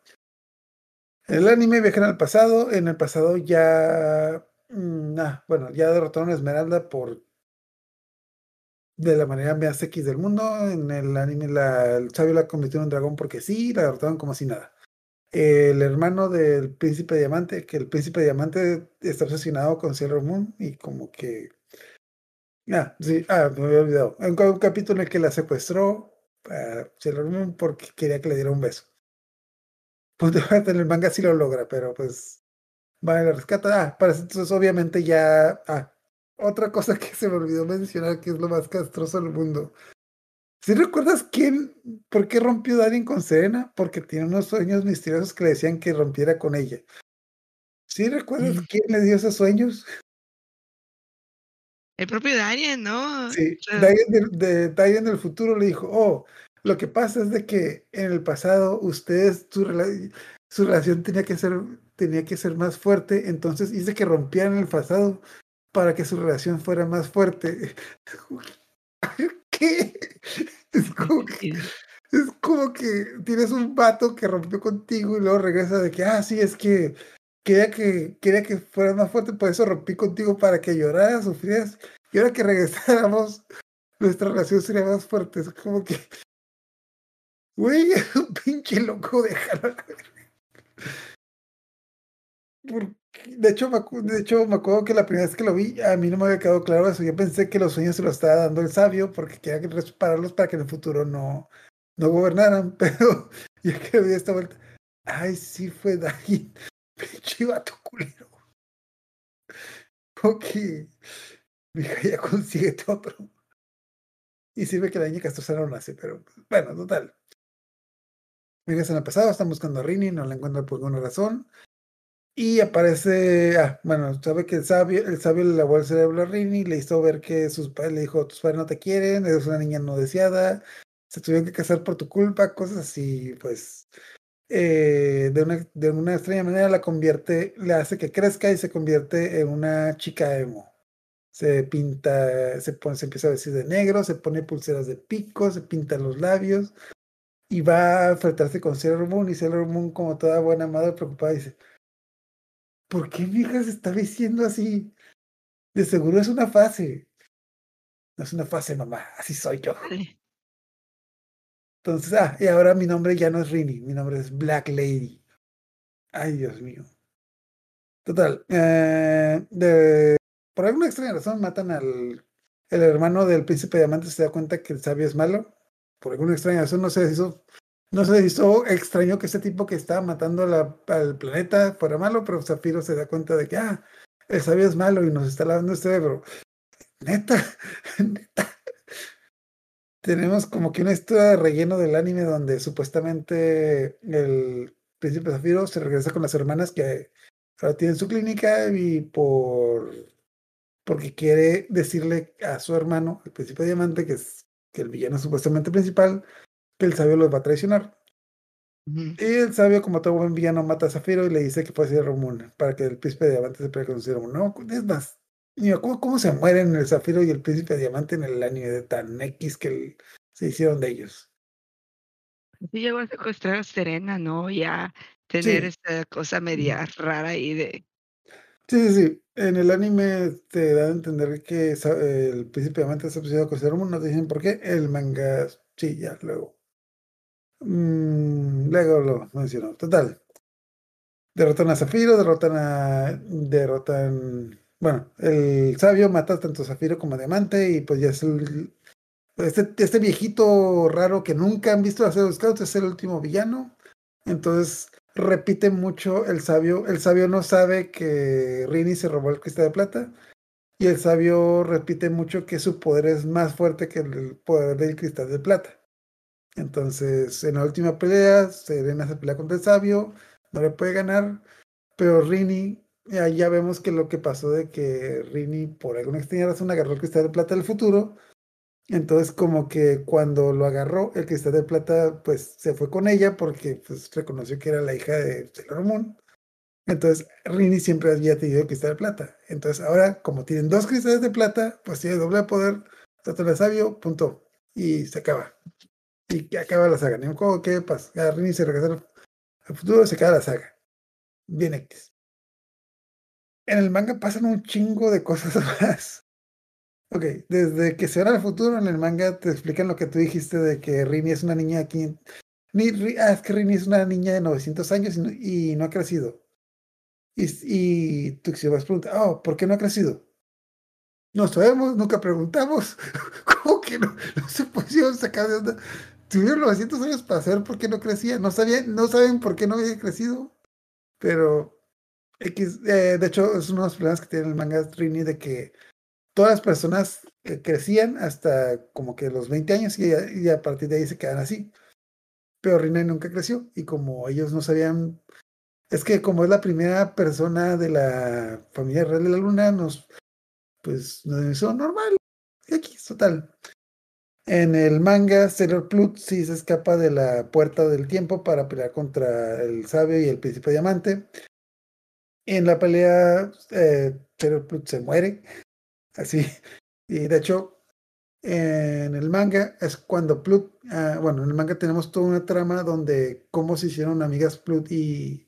Speaker 4: En el anime viajan al pasado, en el pasado ya, mm, ah, bueno, ya derrotaron a Esmeralda por de la manera más X del mundo. En el anime la, el sabio la convirtió en un dragón porque sí, la derrotaron como si nada. El hermano del príncipe diamante, que el príncipe diamante está obsesionado con Sailor Moon y como que... Ah, sí, ah, me había olvidado. En un capítulo en el que la secuestró a Sailor Moon porque quería que le diera un beso. Pues en el manga sí lo logra, pero pues va a la rescata. Ah, para entonces obviamente ya... Ah, otra cosa que se me olvidó mencionar que es lo más castroso del mundo. ¿Sí recuerdas quién, por qué rompió Darien con Serena? Porque tiene unos sueños misteriosos que le decían que rompiera con ella. ¿Sí recuerdas
Speaker 5: Mm.
Speaker 4: quién le dio esos sueños?
Speaker 5: El propio Darien, ¿no?
Speaker 4: Sí,
Speaker 5: O sea,
Speaker 4: Darien del, de, Darien del futuro le dijo, oh, lo que pasa es de que en el pasado ustedes, su, rela- su relación tenía que ser, tenía que ser más fuerte, entonces hice que rompieran el pasado para que su relación fuera más fuerte. Es como que,
Speaker 5: y-
Speaker 4: es como que tienes un vato que rompió contigo y luego regresa de que, ah, sí, es que quería que, quería que fuera más fuerte, por eso rompí contigo para que lloraras, sufrieras, y ahora que regresáramos, nuestra relación sería más fuerte. Es como que, güey, un pinche loco, déjalo. a la verga. Porque- De hecho, me, de hecho, me acuerdo que la primera vez que lo vi, a mí no me había quedado claro eso. Yo pensé que los sueños se los estaba dando el sabio porque quería que repararlos para que en el futuro no, no gobernaran. Pero ya que vi esta vuelta, ay, sí fue Dagin, pinche vato culero. Ok, mija, ya consíguete otro. Y sirve que la niña castrosa no nace, pero bueno, total. Regresan al pasado, están buscando a Rini, no la encuentran por alguna razón. Y aparece, ah, bueno, sabe que el sabio, el sabio le lavó el cerebro a Rini, le hizo ver que sus padres le dijo, tus padres no te quieren, eres una niña no deseada, se tuvieron que casar por tu culpa, cosas así, pues eh, de, una, de una extraña manera la convierte, le hace que crezca y se convierte en una chica emo. Se pinta, se, pone, se empieza a vestir de negro, se pone pulseras de pico, se pinta los labios y va a enfrentarse con Sailor Moon y Sailor Moon como toda buena madre preocupada dice, ¿por qué mi hija se está diciendo así? De seguro es una fase. No es una fase, mamá, así soy yo. Entonces, ah, y ahora mi nombre ya no es Rini, mi nombre es Black Lady. Ay, Dios mío. Total, eh, de, por alguna extraña razón matan al el hermano del príncipe diamante, se da cuenta que el sabio es malo. Por alguna extraña razón no se hizo, no se hizo extraño que ese tipo que estaba matando al planeta fuera malo, pero Zafiro se da cuenta de que, ah, el sabio es malo y nos está lavando el cerebro. Neta, neta. Tenemos como que una historia de relleno del anime donde supuestamente el príncipe Zafiro se regresa con las hermanas que ahora tienen su clínica y por porque quiere decirle a su hermano, el príncipe diamante, que es que el villano supuestamente principal, que el sabio los va a traicionar. Y el sabio, como todo buen villano, mata a Zafiro y le dice que puede ser Ramón para que el príncipe diamante se pegue con Moon. No, es más, acuerdo cómo se mueren el Zafiro y el príncipe diamante en el anime de tan X que el- se hicieron de ellos.
Speaker 5: Sí llegó a secuestrar a Serena, ¿no? Ya tener
Speaker 4: Sí.
Speaker 5: esta cosa media rara ahí de...
Speaker 4: Sí, sí, sí. En el anime te da a entender que el príncipe diamante está obsesionado con Sailor Moon. No te dicen por qué. El manga, sí, ya, luego. Mm, luego lo menciono. Total. Derrotan a Zafiro, derrotan a. Derrotan. Bueno, el sabio mata tanto a Zafiro como a Diamante y pues ya es el. Este, este viejito raro que nunca han visto hacer los scouts es el último villano. Entonces repite mucho el sabio. El sabio no sabe que Rini se robó el cristal de plata. Y el sabio repite mucho que su poder es más fuerte que el poder del cristal de plata. Entonces, en la última pelea, Serena se pelea contra el sabio, no le puede ganar, pero Rini, ya, ya vemos que lo que pasó de que Rini, por alguna extraña razón, agarró el cristal de plata del futuro. Entonces, como que cuando lo agarró, el cristal de plata, pues se fue con ella porque pues, reconoció que era la hija de Sailor. Entonces, Rini siempre había tenido el cristal de plata. Entonces, ahora, como tienen dos cristales de plata, pues tiene doble poder, el sabio, punto. Y se acaba. Y que acaba la saga. Ni me acuerdo qué pasa. Ya Rini se regresa al, futuro, se acaba la saga. Bien X. En el manga pasan un chingo de cosas más. Ok, desde que se van al futuro en el manga te explican lo que tú dijiste de que Rini es una niña aquí Ni, ah, es que Rini es una niña de 900 años y no, ha crecido. Y, y Tuxedo Mask pregunta, oh, ¿por qué no ha crecido? No sabemos, nunca preguntamos. ¿Cómo que no? No se pusieron sacar de onda. Tuvieron 900 años para saber por qué no crecía. No sabían, no saben por qué no había crecido. Pero, X, eh, de hecho, es uno de los problemas que tiene el manga Rini de que todas las personas crecían hasta como que los 20 años y, a- partir de ahí se quedan así. Pero Rini nunca creció y como ellos no sabían, es que como es la primera persona de la familia real de la luna, nos, pues nos hizo normal. X, total. En el manga, Sailor Plut sí se escapa de la puerta del tiempo para pelear contra el sabio y el príncipe diamante. En la pelea, eh, Plut se muere. Así. Y de hecho, en el manga es cuando Plut, ah, bueno, en el manga tenemos toda una trama donde cómo se hicieron amigas Plut y,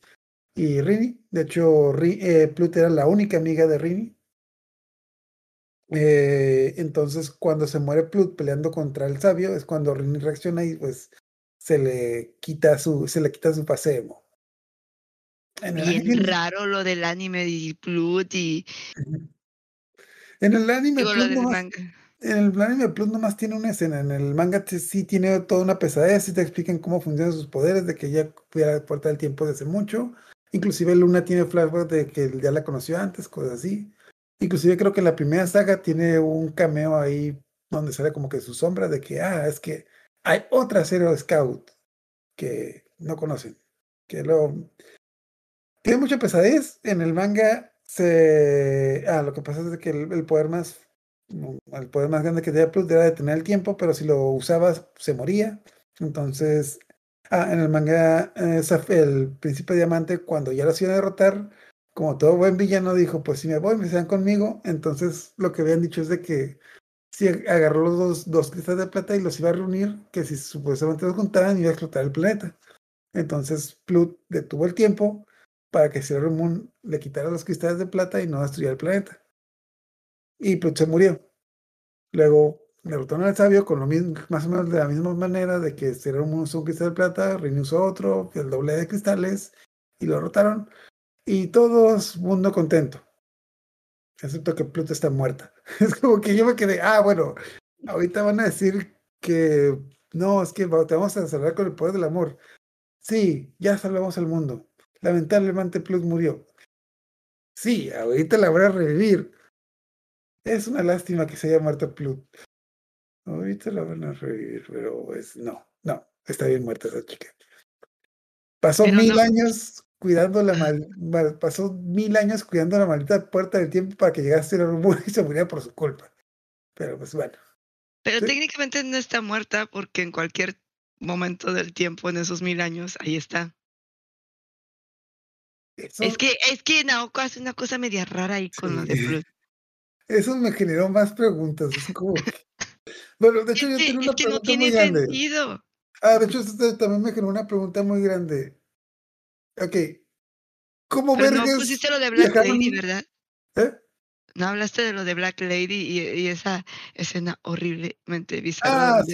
Speaker 4: y Rini. De hecho, eh, Plut era la única amiga de Rini. Eh, entonces, cuando se muere Plut peleando contra el sabio, es cuando Rini reacciona y pues se le quita su, se le quita su pase emo. En el
Speaker 5: Bien
Speaker 4: anime-
Speaker 5: raro lo del anime de Plut y
Speaker 4: en el anime, Plut nomás-. En el anime Plus nomás tiene una escena, en el manga sí tiene toda una pesadez, sí te explican cómo funcionan sus poderes, de que ya cuida la puerta del tiempo desde mucho. Inclusive Luna tiene flashbacks de que ya la conoció antes, cosas así. Inclusive creo que la primera saga tiene un cameo ahí donde sale como que su sombra de que, ah, es que hay otra Zero Scout que no conocen. Que lo... Tiene mucha pesadez. En el manga se... Ah, lo que pasa es de que el, poder más el poder más grande que tenía Plus era detener el tiempo, pero si lo usabas se moría. Entonces, ah, en el manga, eh, el príncipe diamante, cuando ya lo iban a derrotar, como todo buen villano, dijo: Pues si me voy, me se van conmigo. Entonces, lo que habían dicho es de que si agarró los dos, dos cristales de plata y los iba a reunir, que si supuestamente los juntaban, iba a explotar el planeta. Entonces, Plut detuvo el tiempo para que Sailor Moon le quitara los cristales de plata y no destruyera el planeta y Plut se murió. Luego derrotaron al sabio con lo mismo, más o menos de la misma manera de que Sailor Moon usó un cristal de plata, Rini usó otro, el doble de cristales, y lo derrotaron. Y todos, mundo contento. Excepto que Plut está muerta. Es como que yo me quedé, ah, bueno, ahorita van a decir que no, es que te vamos a salvar con el poder del amor. Sí, ya salvamos al mundo. Lamentablemente Plut murió. Sí, ahorita la van a revivir. Es una lástima que se haya muerto Plut. Ahorita la van a revivir, pero pues no, no, está bien muerta esa chica. Pasó
Speaker 5: Pero
Speaker 4: mil
Speaker 5: no-
Speaker 4: años cuidando la mal, mal- pasó mil años cuidando la maldita puerta del tiempo para que llegase el rumbo y se muriera por su culpa. Pero pues bueno.
Speaker 5: Pero
Speaker 4: Sí.
Speaker 5: técnicamente no está muerta porque en cualquier momento del tiempo en esos mil años, ahí está.
Speaker 4: Eso,
Speaker 5: Es que, es que Naoko hace una cosa media rara ahí con lo de
Speaker 4: Sí.
Speaker 5: Plut.
Speaker 4: eso me generó más preguntas. Es como que- Bueno, de hecho yo
Speaker 5: Es que,
Speaker 4: tengo
Speaker 5: es
Speaker 4: una
Speaker 5: que no
Speaker 4: pregunta
Speaker 5: tiene
Speaker 4: muy grande.
Speaker 5: sentido.
Speaker 4: Ah, de hecho esto también me generó una pregunta muy grande. Ok. ¿Cómo
Speaker 5: Pero no pusiste lo de Black
Speaker 4: viajaron-
Speaker 5: Lady, ¿verdad?
Speaker 4: ¿Eh?
Speaker 5: No hablaste de lo de Black Lady y, y esa escena horriblemente bizarra.
Speaker 4: Ah, sí.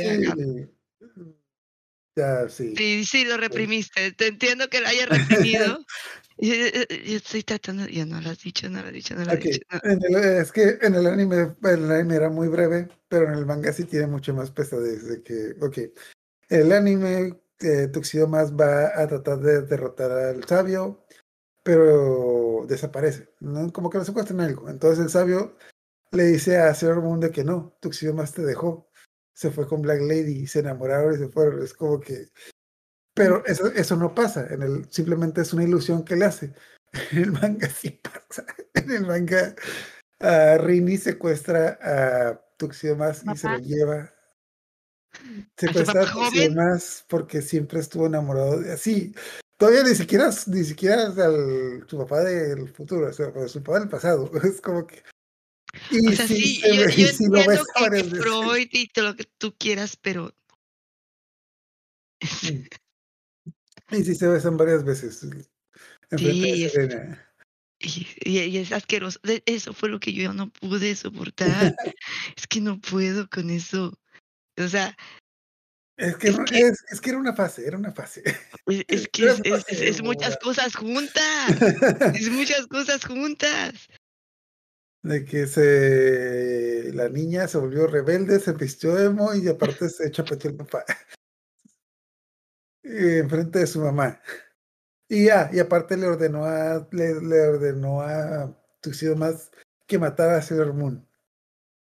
Speaker 4: Ya, sí.
Speaker 5: Sí, sí, lo reprimiste. Te entiendo que lo hayas reprimido. yo, yo- yo estoy tratando. Ya no lo has dicho, no lo has dicho, no lo has dicho. no.
Speaker 4: en el- es que en el anime, el anime era muy breve, pero en el manga sí tiene mucho más pesadez. De que, ok, el anime, eh, va a tratar de derrotar al sabio, pero desaparece, ¿no? Como que lo secuestran algo. Entonces el sabio le dice a Sailor Moon de que no, Tuxedo más te dejó, se fue con Black Lady y se enamoraron y se fueron. Es como que. Pero eso, eso no pasa, en el, simplemente es una ilusión que le hace. En el manga sí pasa. En el manga, a Rini secuestra a Tuxedo más y se lo lleva. Secuestra a
Speaker 5: papá
Speaker 4: Tuxedo
Speaker 5: joven?
Speaker 4: más porque siempre estuvo enamorado de así. Todavía ni siquiera, ni siquiera al, su papá del futuro, o sea, su papá del pasado. Es como que. Y
Speaker 5: O sea,
Speaker 4: sí,
Speaker 5: sí,
Speaker 4: se
Speaker 5: yo, yo
Speaker 4: ves
Speaker 5: entiendo que. Freud y todo lo que tú quieras, pero
Speaker 4: Y sí se besan varias veces.
Speaker 5: Sí, es- y, y- y es asqueroso. Eso fue lo que yo no pude soportar. es que no puedo con eso. O sea,
Speaker 4: Es que,
Speaker 5: Es que-
Speaker 4: es, es que era una fase, era una fase.
Speaker 5: Es, es que es, muchas cosas juntas. Es muchas cosas juntas.
Speaker 4: De que se la niña se volvió rebelde, se vistió emo y aparte se chapeteó el papá. Y enfrente de su mamá. Y ya, y aparte le ordenó a le, le ordenó a Tuxedo más que matara a Sailor Moon.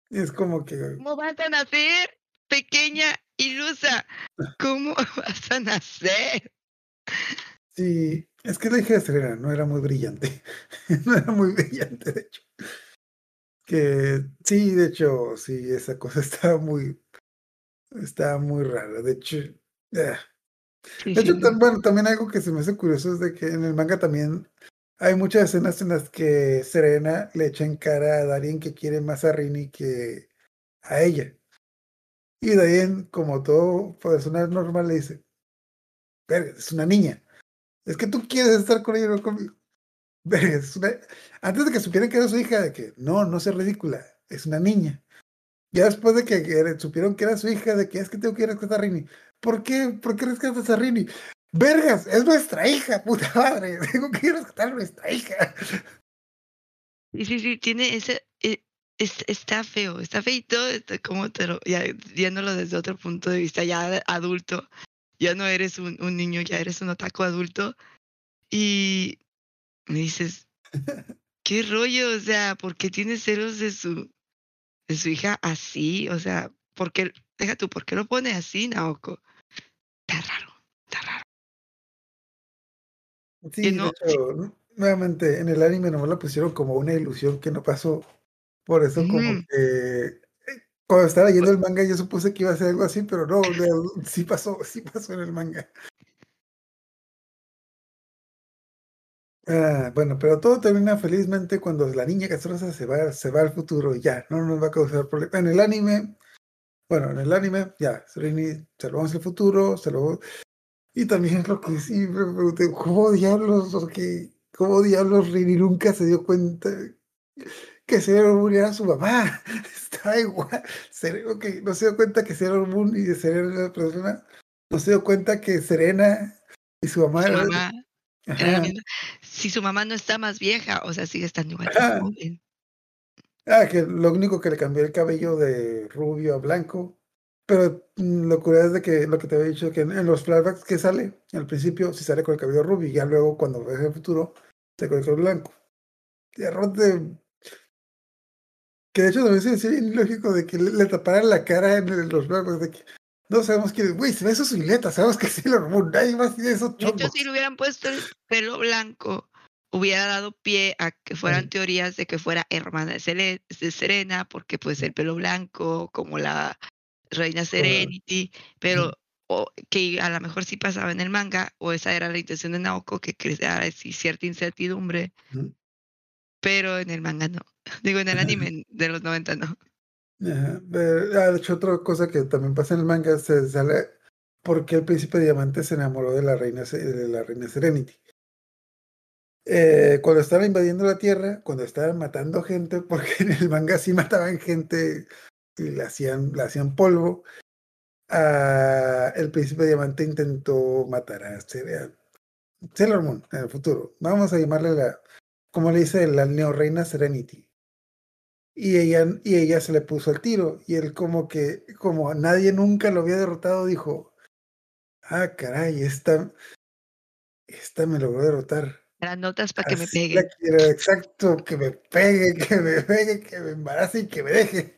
Speaker 4: Es como que
Speaker 5: ¿Cómo vas a nacer, pequeña ilusa? ¿Cómo vas a nacer?
Speaker 4: sí, es que la hija de Serena no era muy brillante. No era muy brillante, de hecho. Que sí, de hecho, sí, esa cosa estaba muy estaba muy rara. De hecho,
Speaker 5: Sí,
Speaker 4: De hecho, bueno, también algo que se me hace curioso es de que en el manga también hay muchas escenas en las que Serena le echa en cara a Darien que quiere más a Rini que a ella. Y Darien, como todo persona normal, le dice, verga, es una niña. Es que tú quieres estar con ella, no conmigo. Verga, es una... Antes de que supieran que era su hija, de que no, no seas ridícula, es una niña. Ya después de que supieron que era su hija, de que es que tengo que rescatar a Rini. ¿Por qué? ¿Por qué rescatas a Rini? Vergas, es nuestra hija, puta madre. Tengo que rescatar a nuestra hija.
Speaker 5: Sí, sí, sí, tiene ese. Es- está feo, está feito, está como te lo, ya viéndolo desde otro punto de vista, ya adulto. Ya no eres un, un niño, ya eres un otaku adulto. Y me dices, ¿qué rollo? O sea, ¿por qué tiene celos de su, de su hija así? O sea, ¿por qué, deja tú, ¿por qué lo pone así, Naoko? Está raro, está raro.
Speaker 4: Sí,
Speaker 5: no-
Speaker 4: hecho, nuevamente, en el anime nomás lo pusieron como una ilusión que no pasó. Por eso como que eh, cuando estaba leyendo el manga yo supuse que iba a ser algo así, pero no, sí pasó, sí pasó en el manga. Ah, bueno, pero todo termina felizmente cuando la niña castrosa se va, se va al futuro y ya, no nos va a causar problema. En el anime, bueno, en el anime, ya, Serini salvamos el futuro, salvó. Y también lo que sí me pregunté, ¿cómo diablos, cómo diablos Rini nunca se dio cuenta que Sailor Moon era su mamá? Está igual. Ser- ok, no se dio cuenta que Sailor Moon y Serena era persona. No se dio cuenta que Serena y su mamá
Speaker 5: Su mamá era la. Si su mamá no está más vieja, o sea, sigue estando igual.
Speaker 4: Ah, que lo único que le cambió el cabello de rubio a blanco. Pero mm, lo curioso es de que lo que te había dicho, que en, en los flashbacks que sale, al principio sí sale con el cabello rubio, y ya luego cuando ves el futuro, sale con el cabello blanco. Y de. Que de hecho también se decía bien lógico de que le, le taparan la cara en, el- los flashbacks, de que no sabemos quién es. Güey, se ve su silueta, sabemos que sí lo nadie más tiene esos
Speaker 5: De hecho, si le hubieran puesto el pelo blanco, hubiera dado pie a que fueran teorías de que fuera hermana de, Serena, porque pues el pelo blanco, como la reina Serenity, pero o que a lo mejor sí pasaba en el manga, o esa era la intención de Naoko, que creara cierta incertidumbre. Pero en el manga no. Digo, en el anime de los 90 no.
Speaker 4: Ah, de hecho, otra cosa que también pasa en el manga se sale porque el príncipe diamante se enamoró de la reina de la reina Serenity. Eh, cuando estaban invadiendo la tierra, cuando estaban matando gente, porque en el manga sí mataban gente y la hacían, la hacían polvo, ah, el príncipe diamante intentó matar a Sailor Moon en el futuro. Vamos a llamarle la, como le dice, la neorreina Serenity. Y ella, y ella se le puso al tiro. Y él como que, como nadie nunca lo había derrotado, dijo, ah, caray, esta, esta me logró derrotar.
Speaker 5: Las notas para que me
Speaker 4: la quiero, exacto, que me pegue, que me pegue, que me embarace y que me deje.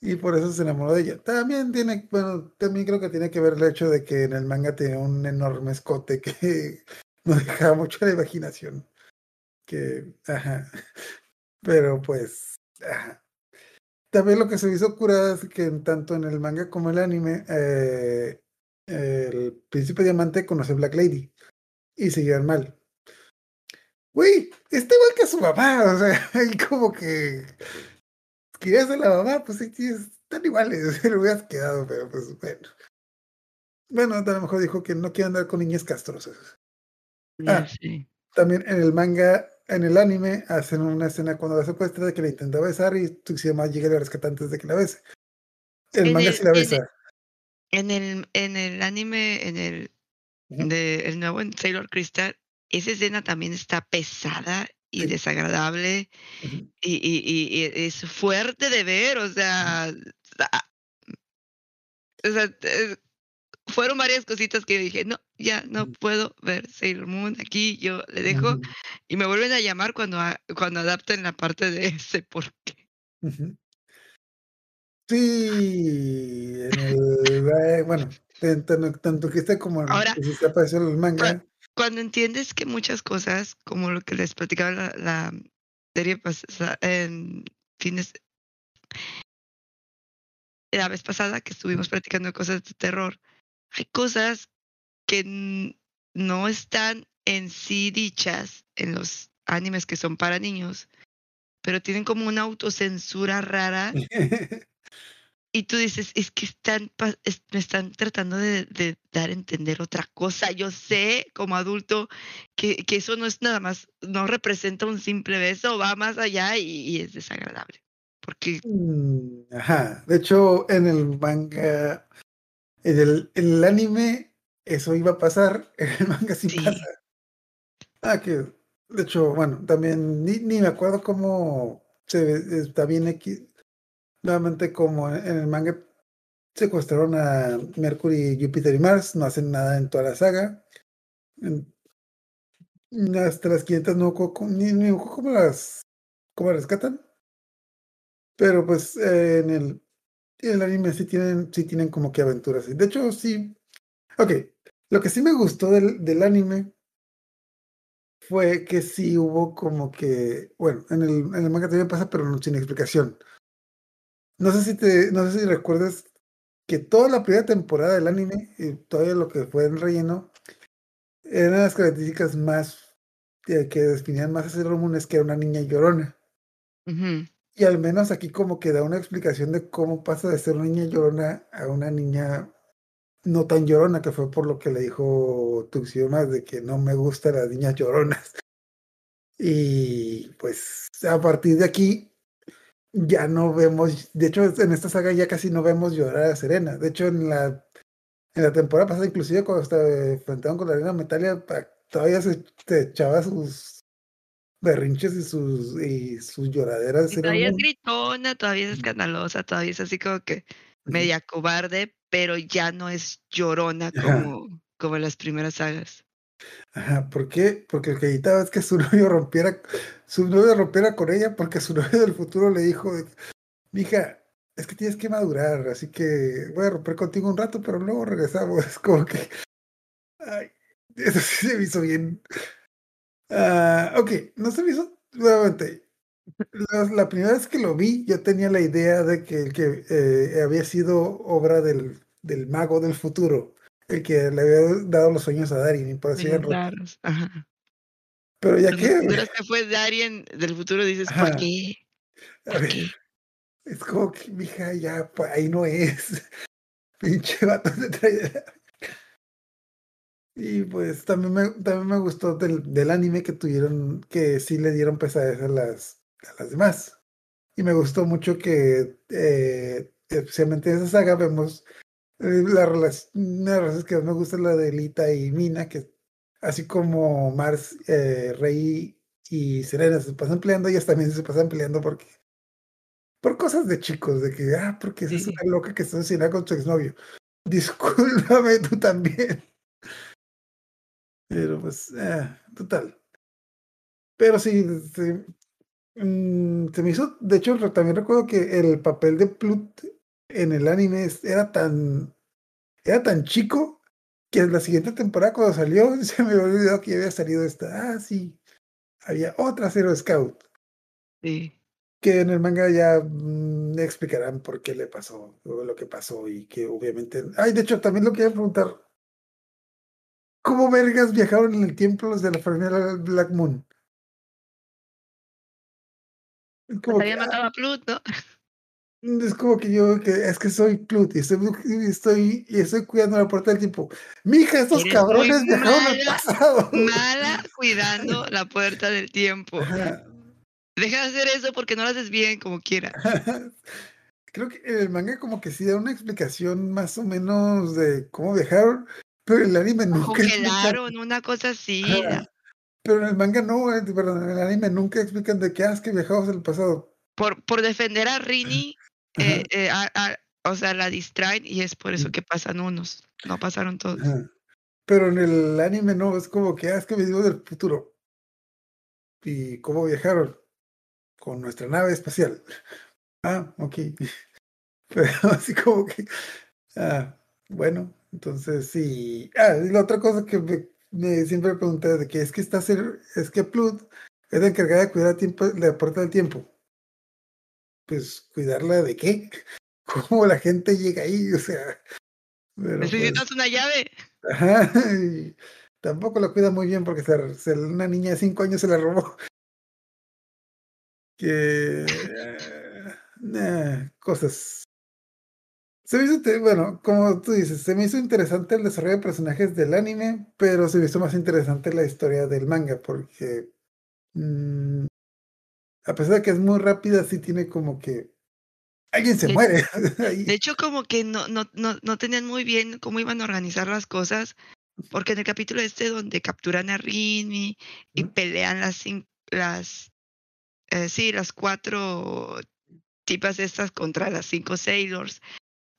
Speaker 4: Y por eso se enamoró de ella. También tiene, bueno, también creo que tiene que ver el hecho de que en el manga tenía un enorme escote que no dejaba mucho la imaginación. Que, ajá. Pero pues, ajá. También lo que se hizo curada es que tanto en el manga como en el anime, eh, el príncipe diamante conoce a Black Lady y se llevan mal. Güey, está igual que su mamá, o sea, y como que querías ser la mamá, pues sí, sí, están iguales, se lo hubieras quedado, pero pues bueno. Bueno, a lo mejor dijo que no quiere andar con niñas castrosas. Ah.
Speaker 5: sé.
Speaker 4: También en el manga, en el anime, hacen una escena cuando la secuestra de que la intenta besar y Tuxedo llega y la rescata antes de que la bese. El
Speaker 5: En
Speaker 4: manga
Speaker 5: el-
Speaker 4: sí la
Speaker 5: en el-
Speaker 4: besa.
Speaker 5: En el, en el anime, en el,
Speaker 4: Ujú.
Speaker 5: de, el nuevo en Sailor Crystal, esa escena también está pesada y
Speaker 4: Sí.
Speaker 5: desagradable y, y, y- y es fuerte de ver, o sea, ah, o sea, fueron varias cositas que yo dije, no, ya no puedo ver Sailor Moon aquí, yo le dejo y me vuelven a llamar cuando, a- cuando adapten la parte de ese por qué.
Speaker 4: Sí, en el, eh, bueno, tan- tan- tanto que está como
Speaker 5: Ahora,
Speaker 4: que se apareció en el manga.
Speaker 5: Cuando entiendes que muchas cosas, como lo que les platicaba la, la serie pasada, en fines, la vez pasada que estuvimos platicando de cosas de terror, hay cosas que no están en sí dichas en los animes que son para niños, pero tienen como una autocensura rara y tú dices, es que están, es- me están tratando de, de dar a entender otra cosa. Yo sé como adulto que, que eso no es nada más, no representa un simple beso, va más allá y, y es desagradable. Porque
Speaker 4: Mm, Ajá, de hecho, en el manga, en el, en el anime, eso iba a pasar, en el manga sí,
Speaker 5: Sí.
Speaker 4: pasa. Ah, que, de hecho, bueno, también ni, ni me acuerdo cómo se ve, está bien aquí, nuevamente como en, en el manga secuestraron a Mercury, Júpiter y Mars, no hacen nada en toda la saga. En- hasta las 500 no ni, ni cómo las, cómo las rescatan. Pero pues eh, en el, el anime sí tienen, sí tienen como que aventuras. De hecho, sí. Ok. Lo que sí me gustó del, del anime fue que sí hubo como que. Bueno, en el, en el manga también pasa, pero no sin explicación. No sé si te, no sé si recuerdas que toda la primera temporada del anime, y todavía lo que fue en relleno, eran las características más eh, que definían más a Sailor Moon es que era una niña llorona.
Speaker 5: ujú,
Speaker 4: Y al menos aquí como que da una explicación de cómo pasa de ser una niña llorona a una niña no tan llorona, que fue por lo que le dijo Tuxio más de que no me gustan las niñas lloronas. Y pues a partir de aquí ya no vemos, de hecho en esta saga ya casi no vemos llorar a Serena. De hecho en la, en la temporada pasada, inclusive cuando se enfrentaron con la reina Metalia, todavía se, se echaba sus berrinches y sus, y sus lloraderas.
Speaker 5: y todavía es gritona, todavía es escandalosa, todavía es así como que media cobarde, pero ya no es llorona
Speaker 4: Ajá.
Speaker 5: como, como en las primeras sagas.
Speaker 4: Ajá, ¿por qué? Porque lo que evitaba es que su novio rompiera, su novio rompiera con ella, porque su novio del futuro le dijo, mija, es que tienes que madurar, así que voy a romper contigo un rato, pero luego regresamos. Es como que, ay, eso sí se me hizo bien. Ah, ok, no se me hizo, nuevamente, la, la primera vez que lo vi, yo tenía la idea de que, que eh, había sido obra del, del mago del futuro, el que le había dado los sueños a Darin, y por
Speaker 5: raros, ajá.
Speaker 4: Pero ya que,
Speaker 5: que fue Darien del futuro, dices,
Speaker 4: Ajá.
Speaker 5: ¿por qué?
Speaker 4: a
Speaker 5: ¿Por
Speaker 4: ver,
Speaker 5: qué?
Speaker 4: es como que, mija, ya, pues, ahí no es. Pinche vato se trae. Y pues también me, también me gustó del, del anime que tuvieron, que sí le dieron pesadez a las, a las demás. Y me gustó mucho que, eh, especialmente en esa saga, vemos eh, la relación, una de las relaciones que más me gusta es la de Lita y Mina, que así como Mars, eh, Rey y Serena se pasan peleando, ellas también se pasan peleando porque por cosas de chicos, de que, ah, porque esa es una loca que está asesinada con su exnovio. Discúlpame, tú también. Pero pues, ah, total. Pero sí, mm, se me hizo, de hecho, también recuerdo que el papel de Plut en el anime era tan, era tan chico que en la siguiente temporada cuando salió se me había olvidado que había salido esta. Ah, sí, había otra Zero Scout.
Speaker 5: Sí.
Speaker 4: que en el manga ya mm, explicarán por qué le pasó lo que pasó y que obviamente. Ay, de hecho, también lo quería preguntar. ¿Cómo vergas viajaron en el tiempo los de la familia Black Moon? Como,
Speaker 5: Pues
Speaker 4: que,
Speaker 5: habían
Speaker 4: ah,
Speaker 5: matado a Plut, ¿no?
Speaker 4: es como que yo, que es que soy Plut y estoy, estoy, y estoy cuidando la puerta del tiempo. Mija, estos
Speaker 5: Eres
Speaker 4: cabrones viajaron al pasado.
Speaker 5: Mala cuidando la puerta del tiempo.
Speaker 4: Ajá.
Speaker 5: Deja de hacer eso porque no lo haces bien como quiera.
Speaker 4: creo que el manga como que sí da una explicación más o menos de cómo viajaron, pero el anime nunca
Speaker 5: Congelaron, una cosa así.
Speaker 4: Pero en el manga no, eh, perdón, en el anime nunca explican de qué ah, es que viajamos el pasado.
Speaker 5: Por, por defender a Rini, eh, eh, a- a- o sea, la distraen y es por eso que pasan unos. No pasaron todos.
Speaker 4: Ajá. Pero en el anime no, es como que ah, es que venimos del futuro. ¿Y cómo viajaron? Con nuestra nave espacial. Ah, ok. Pero así como que. Ah, bueno, entonces sí. Ah, y la otra cosa que me, me siempre pregunté de que es que está ser, es que Plut es la encargada de cuidar tiempo, la puerta del tiempo. Pues, ¿cuidarla de qué? ¿Cómo la gente llega ahí? O sea. pero, pues,
Speaker 5: Necesitas una llave.
Speaker 4: Ajá, y tampoco la cuida muy bien porque se, se- una niña de 5 años se la robó. Que. nah, cosas. Se me hizo, bueno, como tú dices, se me hizo interesante el desarrollo de personajes del anime, pero se me hizo más interesante la historia del manga porque. mm, a pesar de que es muy rápida, sí tiene como que. Alguien se
Speaker 5: De-
Speaker 4: muere.
Speaker 5: De hecho, como que no, no, no, no tenían muy bien cómo iban a organizar las cosas, porque en el capítulo este donde capturan a Rini y pelean las, las eh, sí, las cuatro tipas estas contra las cinco Sailors,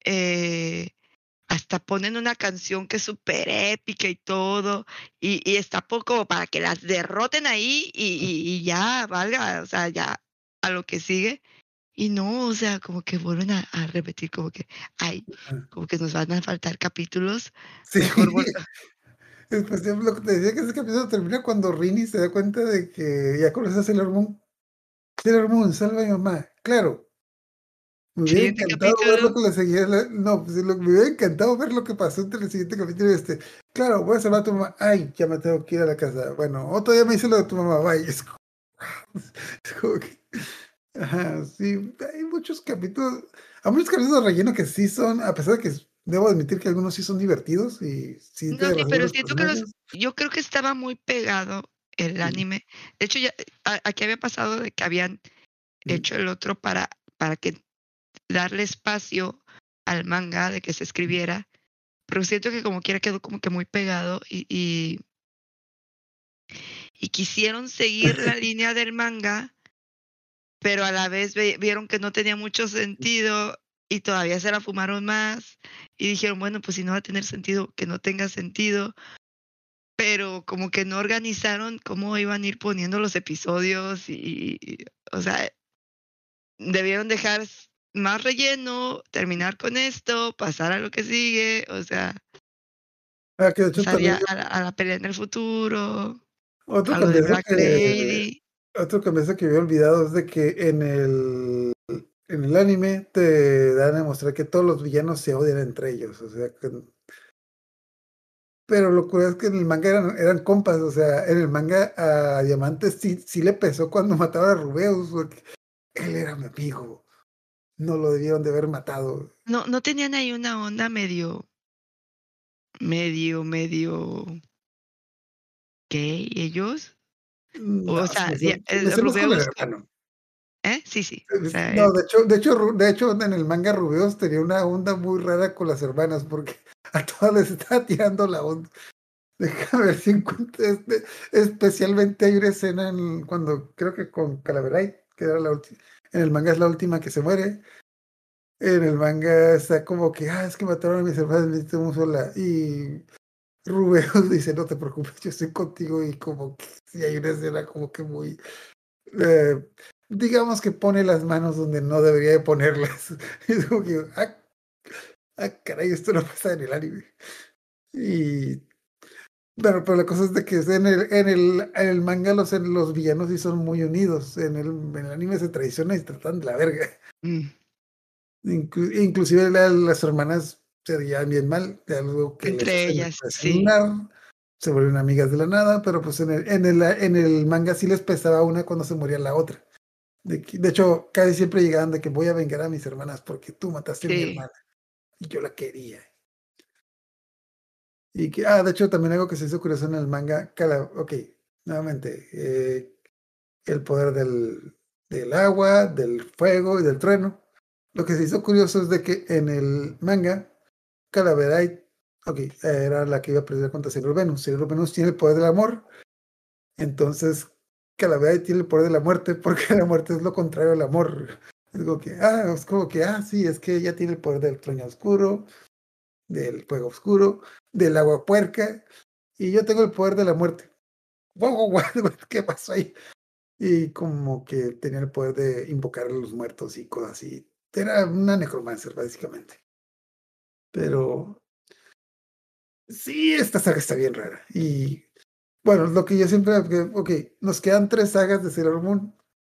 Speaker 5: eh, hasta ponen una canción que es súper épica y todo, y, y está poco para que las derroten ahí y, y- y ya valga, o sea, ya a lo que sigue. Y no, o sea, como que vuelven a, a repetir, como que, ay, como que nos van a faltar capítulos.
Speaker 4: Sí.
Speaker 5: Mejor
Speaker 4: Después de lo que te decía que ese capítulo termina cuando Rini se da cuenta de que ya conoce a Sailor Moon. Sailor Moon, salva a mi mamá. Claro. Me hubiera
Speaker 5: Siguiente
Speaker 4: encantado ver lo
Speaker 5: capítulo.
Speaker 4: que le seguía. la- No, pues lo- me hubiera encantado ver lo que pasó entre el siguiente capítulo y este. Claro, voy a salvar a tu mamá. Ay, ya me tengo que ir a la casa. Bueno, otro día me dice lo de tu mamá. Bye. Es como, es como que. Ajá, sí. Hay muchos capítulos. Hay muchos capítulos de relleno que sí son, a pesar de que debo admitir que algunos sí son divertidos y sí
Speaker 5: No, sí, pero siento que los, yo creo que estaba muy pegado el anime. De hecho, ya, a- aquí había pasado de que habían hecho el otro para, para que darle espacio al manga de que se escribiera. Pero siento que como quiera quedó como que muy pegado y, y, y quisieron seguir la línea del manga, pero a la vez ve- vieron que no tenía mucho sentido y todavía se la fumaron más y dijeron, bueno, pues si no va a tener sentido, que no tenga sentido. Pero como que no organizaron cómo iban a ir poniendo los episodios y, y, o sea, debieron dejar más relleno, terminar con esto, pasar a lo que sigue, o sea,
Speaker 4: Ah, que de hecho
Speaker 5: pasar ya
Speaker 4: también
Speaker 5: a la, a la pelea en el futuro,
Speaker 4: otro
Speaker 5: a lo de Black
Speaker 4: que,
Speaker 5: Lady.
Speaker 4: otro cambiazo que había olvidado es de que en el en el anime te dan a demostrar que todos los villanos se odian entre ellos, o sea que pero lo curioso es que en el manga eran, eran compas, o sea, en el manga a Diamante sí, sí le pesó cuando mataron a Rubeus, porque él era mi amigo, no lo debieron de haber matado.
Speaker 5: No, no tenían ahí una onda medio, medio, medio gay ellos.
Speaker 4: No,
Speaker 5: sea,
Speaker 4: se me
Speaker 5: ya,
Speaker 4: hacía- se me
Speaker 5: el
Speaker 4: hacía más como el
Speaker 5: Rubeus-
Speaker 4: hermano.
Speaker 5: ¿Eh? Sí, sí. o sea,
Speaker 4: No, de hecho, de hecho, de hecho, en el manga Rubeos tenía una onda muy rara con las hermanas, porque a todas les estaba tirando la onda. Déjame ver si encuentro este. Especialmente hay una escena en, cuando creo que con Calaverai, que era la última. En el manga es la última que se muere. En el manga está como que, ah, es que mataron a mis hermanas, me muy sola. Y Rubeos dice, no te preocupes, yo estoy contigo. Y como que sí hay una escena como que muy. eh, digamos que pone las manos donde no debería de ponerlas. Es como que, ah, ah, caray, esto no pasa en el anime. Y bueno, pero la cosa es de que en el, en el, en el manga los, los villanos sí son muy unidos. En el, en el anime se traicionan y tratan de la verga.
Speaker 5: mm,
Speaker 4: Inclu- inclusive la- las hermanas se llevan bien mal, de algo que
Speaker 5: Entre
Speaker 4: les
Speaker 5: ellas,
Speaker 4: se vuelven amigas de la nada, pero pues en el, en el, en el manga sí les pesaba una cuando se moría la otra. De, hecho, casi siempre llegaban de que voy a vengar a mis hermanas porque tú mataste a mi hermana y yo la quería. Y que, ah, de hecho, también algo que se hizo curioso en el manga, cala, ok, nuevamente, eh, el poder del, del agua, del fuego y del trueno. lo que se hizo curioso es de que en el manga, Calaverite, ok, era la que iba a pelear contra Sailor Venus. Sailor Venus tiene el poder del amor, entonces Calaverite tiene el poder de la muerte, porque la muerte es lo contrario al amor. Es como que, ah, es como que, ah, sí, es que ella tiene el poder del trueño oscuro, del fuego oscuro, del agua puerca, y yo tengo el poder de la muerte. ¿qué pasó ahí? Y como que tenía el poder de invocar a los muertos y cosas así. Era una necromancer, básicamente. Pero sí, esta saga está bien rara. Y bueno, lo que yo siempre, ok, nos quedan tres sagas de Sailor Moon.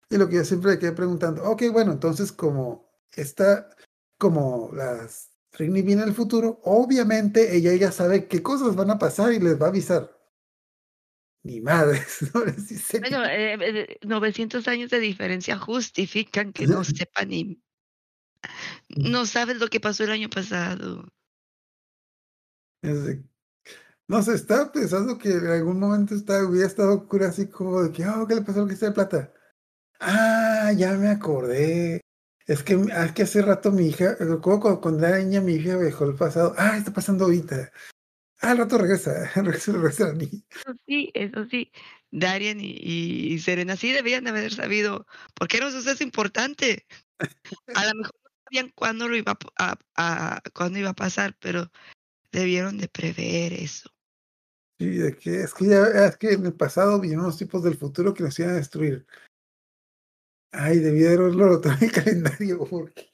Speaker 4: Y lo que yo siempre quedé preguntando, ok, bueno, entonces como está, como las Trini viene el futuro, obviamente ella ya sabe qué cosas van a pasar y les va a avisar. Ni madres. No les dice
Speaker 5: Bueno, eh, eh, 900 años de diferencia justifican que no sepa ni. No sabes lo que pasó el año pasado.
Speaker 4: Es No sé, estaba pensando que en algún momento estaba, hubiera estado cura así como de que, oh, ¿qué le pasó al cristal de plata? Ah, ya me acordé. Es que, ah, es que hace rato mi hija, eh, como cuando, era niña mi hija dejó el pasado. Ah, está pasando ahorita. Ah, al rato regresa, regresa, regresa la niña.
Speaker 5: Eso sí, eso sí. Darian y, y- y Serena sí debían de haber sabido, porque era un suceso importante. A lo mejor no sabían cuándo lo iba a, a- a- cuándo iba a pasar, pero debieron de prever eso.
Speaker 4: Sí, de que es que ya, es que en el pasado vinieron unos tipos del futuro que nos iban a destruir. Ay, debí de haberlo anotado en el calendario, porque.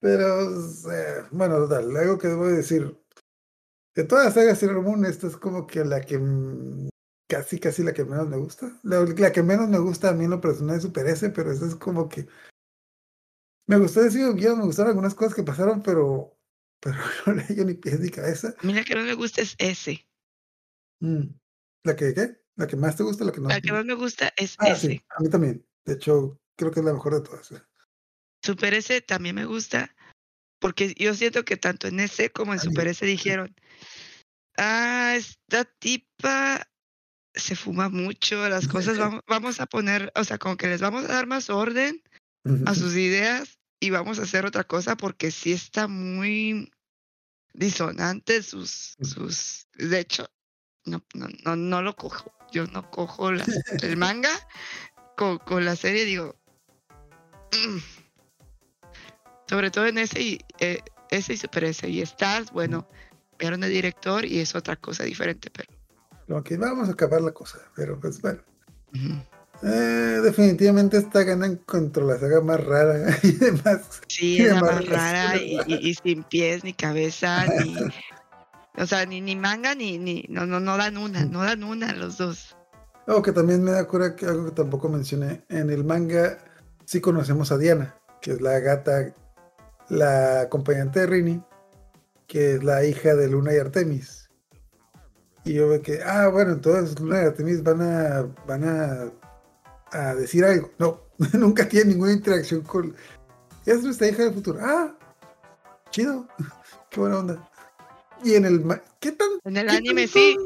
Speaker 4: Pero, sea, bueno, total, algo que debo de decir. De todas las sagas Sailor Moon, esta es como que la que casi, casi la que menos me gusta. La, la que menos me gusta a mí en lo personal es Super S, pero esta es como que. Me gustó decir, ya me gustaron algunas cosas que pasaron, pero. Pero no le hallo ni pies ni cabeza.
Speaker 5: A mí la que no me gusta es ese.
Speaker 4: Mm. ¿La que qué? ¿La que más te gusta? La que no.
Speaker 5: La que más me gusta es
Speaker 4: Ah,
Speaker 5: ese.
Speaker 4: sí, a mí también. De hecho, creo que es la mejor de todas.
Speaker 5: Super S también me gusta, porque yo siento que tanto en ese como en
Speaker 4: Ay,
Speaker 5: Super S dijeron, ah, esta tipa se fuma mucho, las cosas vamos, vamos a poner, o sea, como que les vamos a dar más orden a sus ideas y vamos a hacer otra cosa porque sí está muy disonante sus, sus, de hecho, no, no, no, no lo cojo, yo no cojo las- el manga con, con la serie, digo, "Mm". sobre todo en ese y, eh, ese y Super S y Stars, bueno, vieron de director y es otra cosa diferente, pero
Speaker 4: que vamos a acabar la cosa, pero pues bueno.
Speaker 5: ujú.
Speaker 4: Eh, definitivamente esta gana contra la saga más rara y demás.
Speaker 5: Sí,
Speaker 4: Qué
Speaker 5: es la más rara y, y- y sin pies ni cabeza, ni, o sea, ni, ni manga ni, ni, no, no, no dan una, no dan una los dos.
Speaker 4: Algo que también me da cura que algo que tampoco mencioné. En el manga sí conocemos a Diana, que es la gata, la acompañante de Rini, que es la hija de Luna y Artemis. Y yo veo que, ah, bueno, entonces Luna y Artemis van a, van a, a decir algo. No, nunca tienen ninguna interacción con... Es nuestra hija del futuro. Ah, chido. Qué buena onda. Y en el... ¿Qué tan
Speaker 5: En el
Speaker 4: ¿Qué
Speaker 5: anime sí,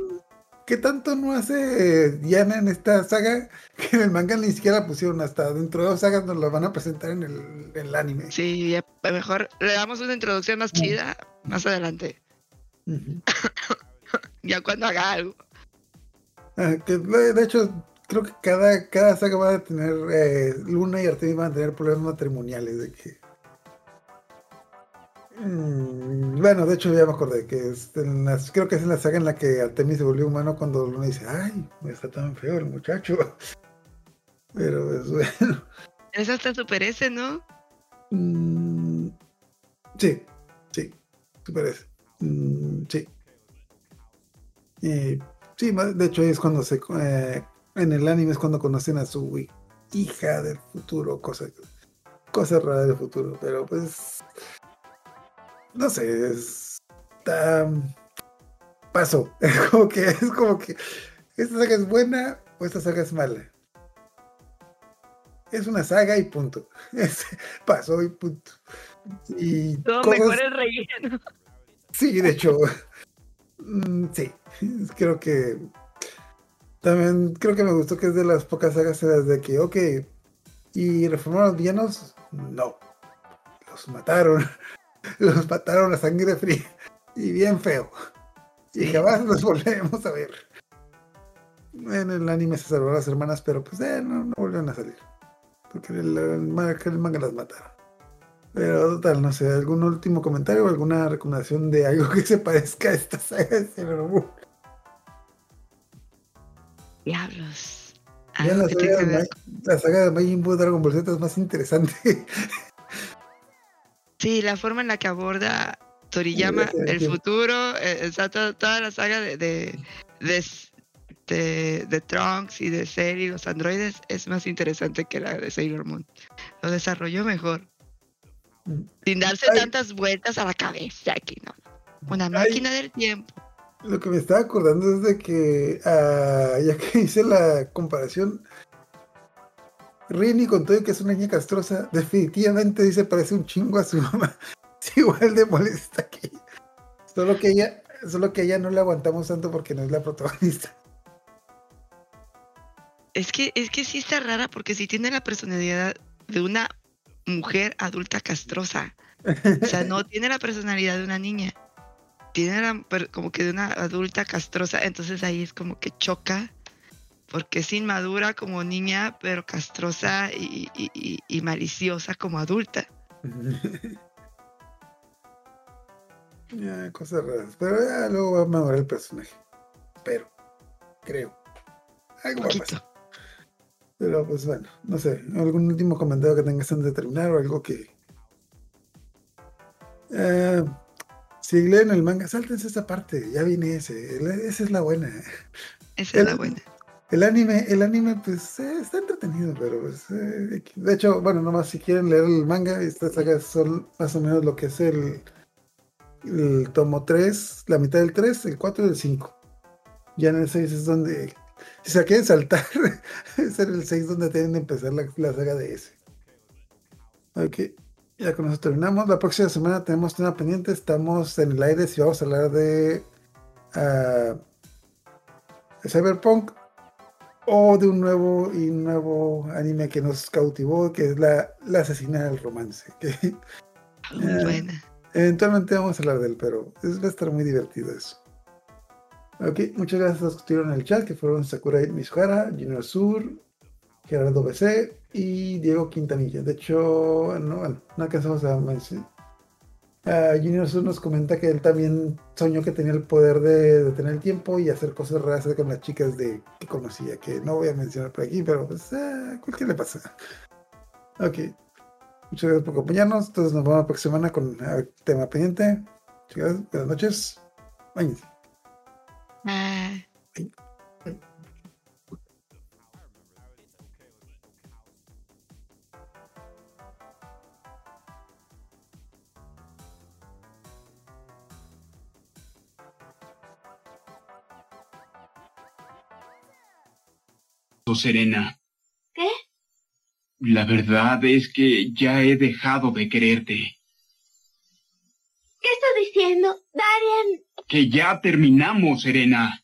Speaker 4: ¿Qué tanto no hace eh, Diana en esta saga que en el manga ni siquiera la pusieron hasta dentro de dos sagas nos la van a presentar en el, en el anime?
Speaker 5: sí, mejor le damos una introducción más chida más adelante, ya cuando haga algo.
Speaker 4: Ah, que, de hecho, creo que cada, cada saga va a tener, eh, Luna y Artemis van a tener problemas matrimoniales de que... Mm, bueno, de hecho ya me acordé que es en las- creo que es en la saga en la que Artemis se volvió humano cuando Luna dice, ay, está tan feo el muchacho. Pero pues bueno.
Speaker 5: Es hasta Super S, ¿no?
Speaker 4: Mm, sí, sí, super ese. Mm, sí. Eh, sí, de hecho es cuando se eh, en el anime es cuando conocen a su hi- hija del futuro, cosas cosas raras del futuro, pero pues no sé, es está paso, como que es como que esta saga es buena o esta saga es mala. Es una saga y punto. Es, pasó y punto. Y
Speaker 5: Todo
Speaker 4: cosas-
Speaker 5: mejor el relleno.
Speaker 4: Sí, de hecho, mm, sí, creo que también creo que me gustó que es de las pocas sagas de que, ok, ¿y reformar a los villanos? No. los mataron. Los mataron a sangre fría. Y bien feo. Y jamás los volvemos a ver. En el anime se salvaron las hermanas, pero pues eh, no, no volvieron a salir. Porque el, el manga, el manga las mataron. Pero total, no sé, ¿algún último comentario o alguna recomendación de algo que se parezca a esta saga de Moon?
Speaker 5: Diablos.
Speaker 4: Ya
Speaker 5: Algo
Speaker 4: la saga, de la saga de Majin Buu Dragon Ball Z es más interesante.
Speaker 5: Sí, la forma en la que aborda Toriyama el futuro, eh, toda, la saga de, de, de, s- de- de Trunks y de Cell y los androides es más interesante que la de Sailor Moon. Lo desarrolló mejor.
Speaker 4: Mm.
Speaker 5: Sin darse
Speaker 4: Ay.
Speaker 5: tantas vueltas a la cabeza aquí, ¿no? Una
Speaker 4: Ay.
Speaker 5: máquina del tiempo.
Speaker 4: Lo que me estaba acordando es de que, ah, ya que hice la comparación, Rini con todo y que es una niña castrosa, definitivamente dice parece un chingo a su mamá. Es igual de molesta que ella. Solo que ella, solo que ella no le aguantamos tanto porque no es la protagonista.
Speaker 5: Es que, es que sí está rara porque sí tiene la personalidad de una mujer adulta castrosa. O sea, no tiene la personalidad de una niña. Tiene la, como que de una adulta castrosa. Entonces ahí es como que choca. Porque es inmadura como niña, pero castrosa y, y- y- y maliciosa como adulta.
Speaker 4: Ya, cosas raras. Pero ya luego va a mejorar el personaje. Pero, creo. Algo va a
Speaker 5: Poquito.
Speaker 4: pasar. Pero pues bueno, no sé. ¿Algún último comentario que tengas antes de terminar o algo que. Eh, si leen el manga, sáltense esa parte. Ya viene ese. Esa es la buena.
Speaker 5: Esa es la buena.
Speaker 4: El anime, el anime, pues eh, está entretenido, pero pues, eh, de hecho, bueno, nomás si quieren leer el manga, estas sagas son más o menos lo que es el, tomo 3, la mitad del 3, el 4 y el 5. Ya en el 6 es donde, si se quieren saltar, es en el 6 donde tienen que empezar la, la saga de ese. Ok, ya con eso terminamos. La próxima semana tenemos tema pendiente, estamos en el aire si vamos a hablar de, de Cyberpunk o de un nuevo y nuevo anime que nos cautivó, que es la, la asesina del romance. Que
Speaker 5: Muy
Speaker 4: eh,
Speaker 5: buena.
Speaker 4: eventualmente vamos a hablar de él, pero es, va a estar muy divertido eso. Ok, muchas gracias a los que estuvieron en el chat, que fueron Sakurai Mizuhara, Junior Sur, Gerardo BC y Diego Quintanilla. De hecho, no, bueno, no alcanzamos a mencionar. Ah, Junior nos comenta que él también soñó que tenía el poder de detener el tiempo y hacer cosas raras con las chicas de, que conocía, que no voy a mencionar por aquí, pero pues a cualquiera le pasa. Ok. Muchas gracias por acompañarnos. Entonces nos vemos la próxima semana con el tema pendiente. Muchas gracias. Buenas noches. Báñense.
Speaker 5: Ah,
Speaker 3: Serena.
Speaker 1: ¿Qué?
Speaker 3: La verdad es que ya he dejado de quererte.
Speaker 1: ¿Qué estás diciendo? Darien,
Speaker 3: Que ya terminamos, Serena.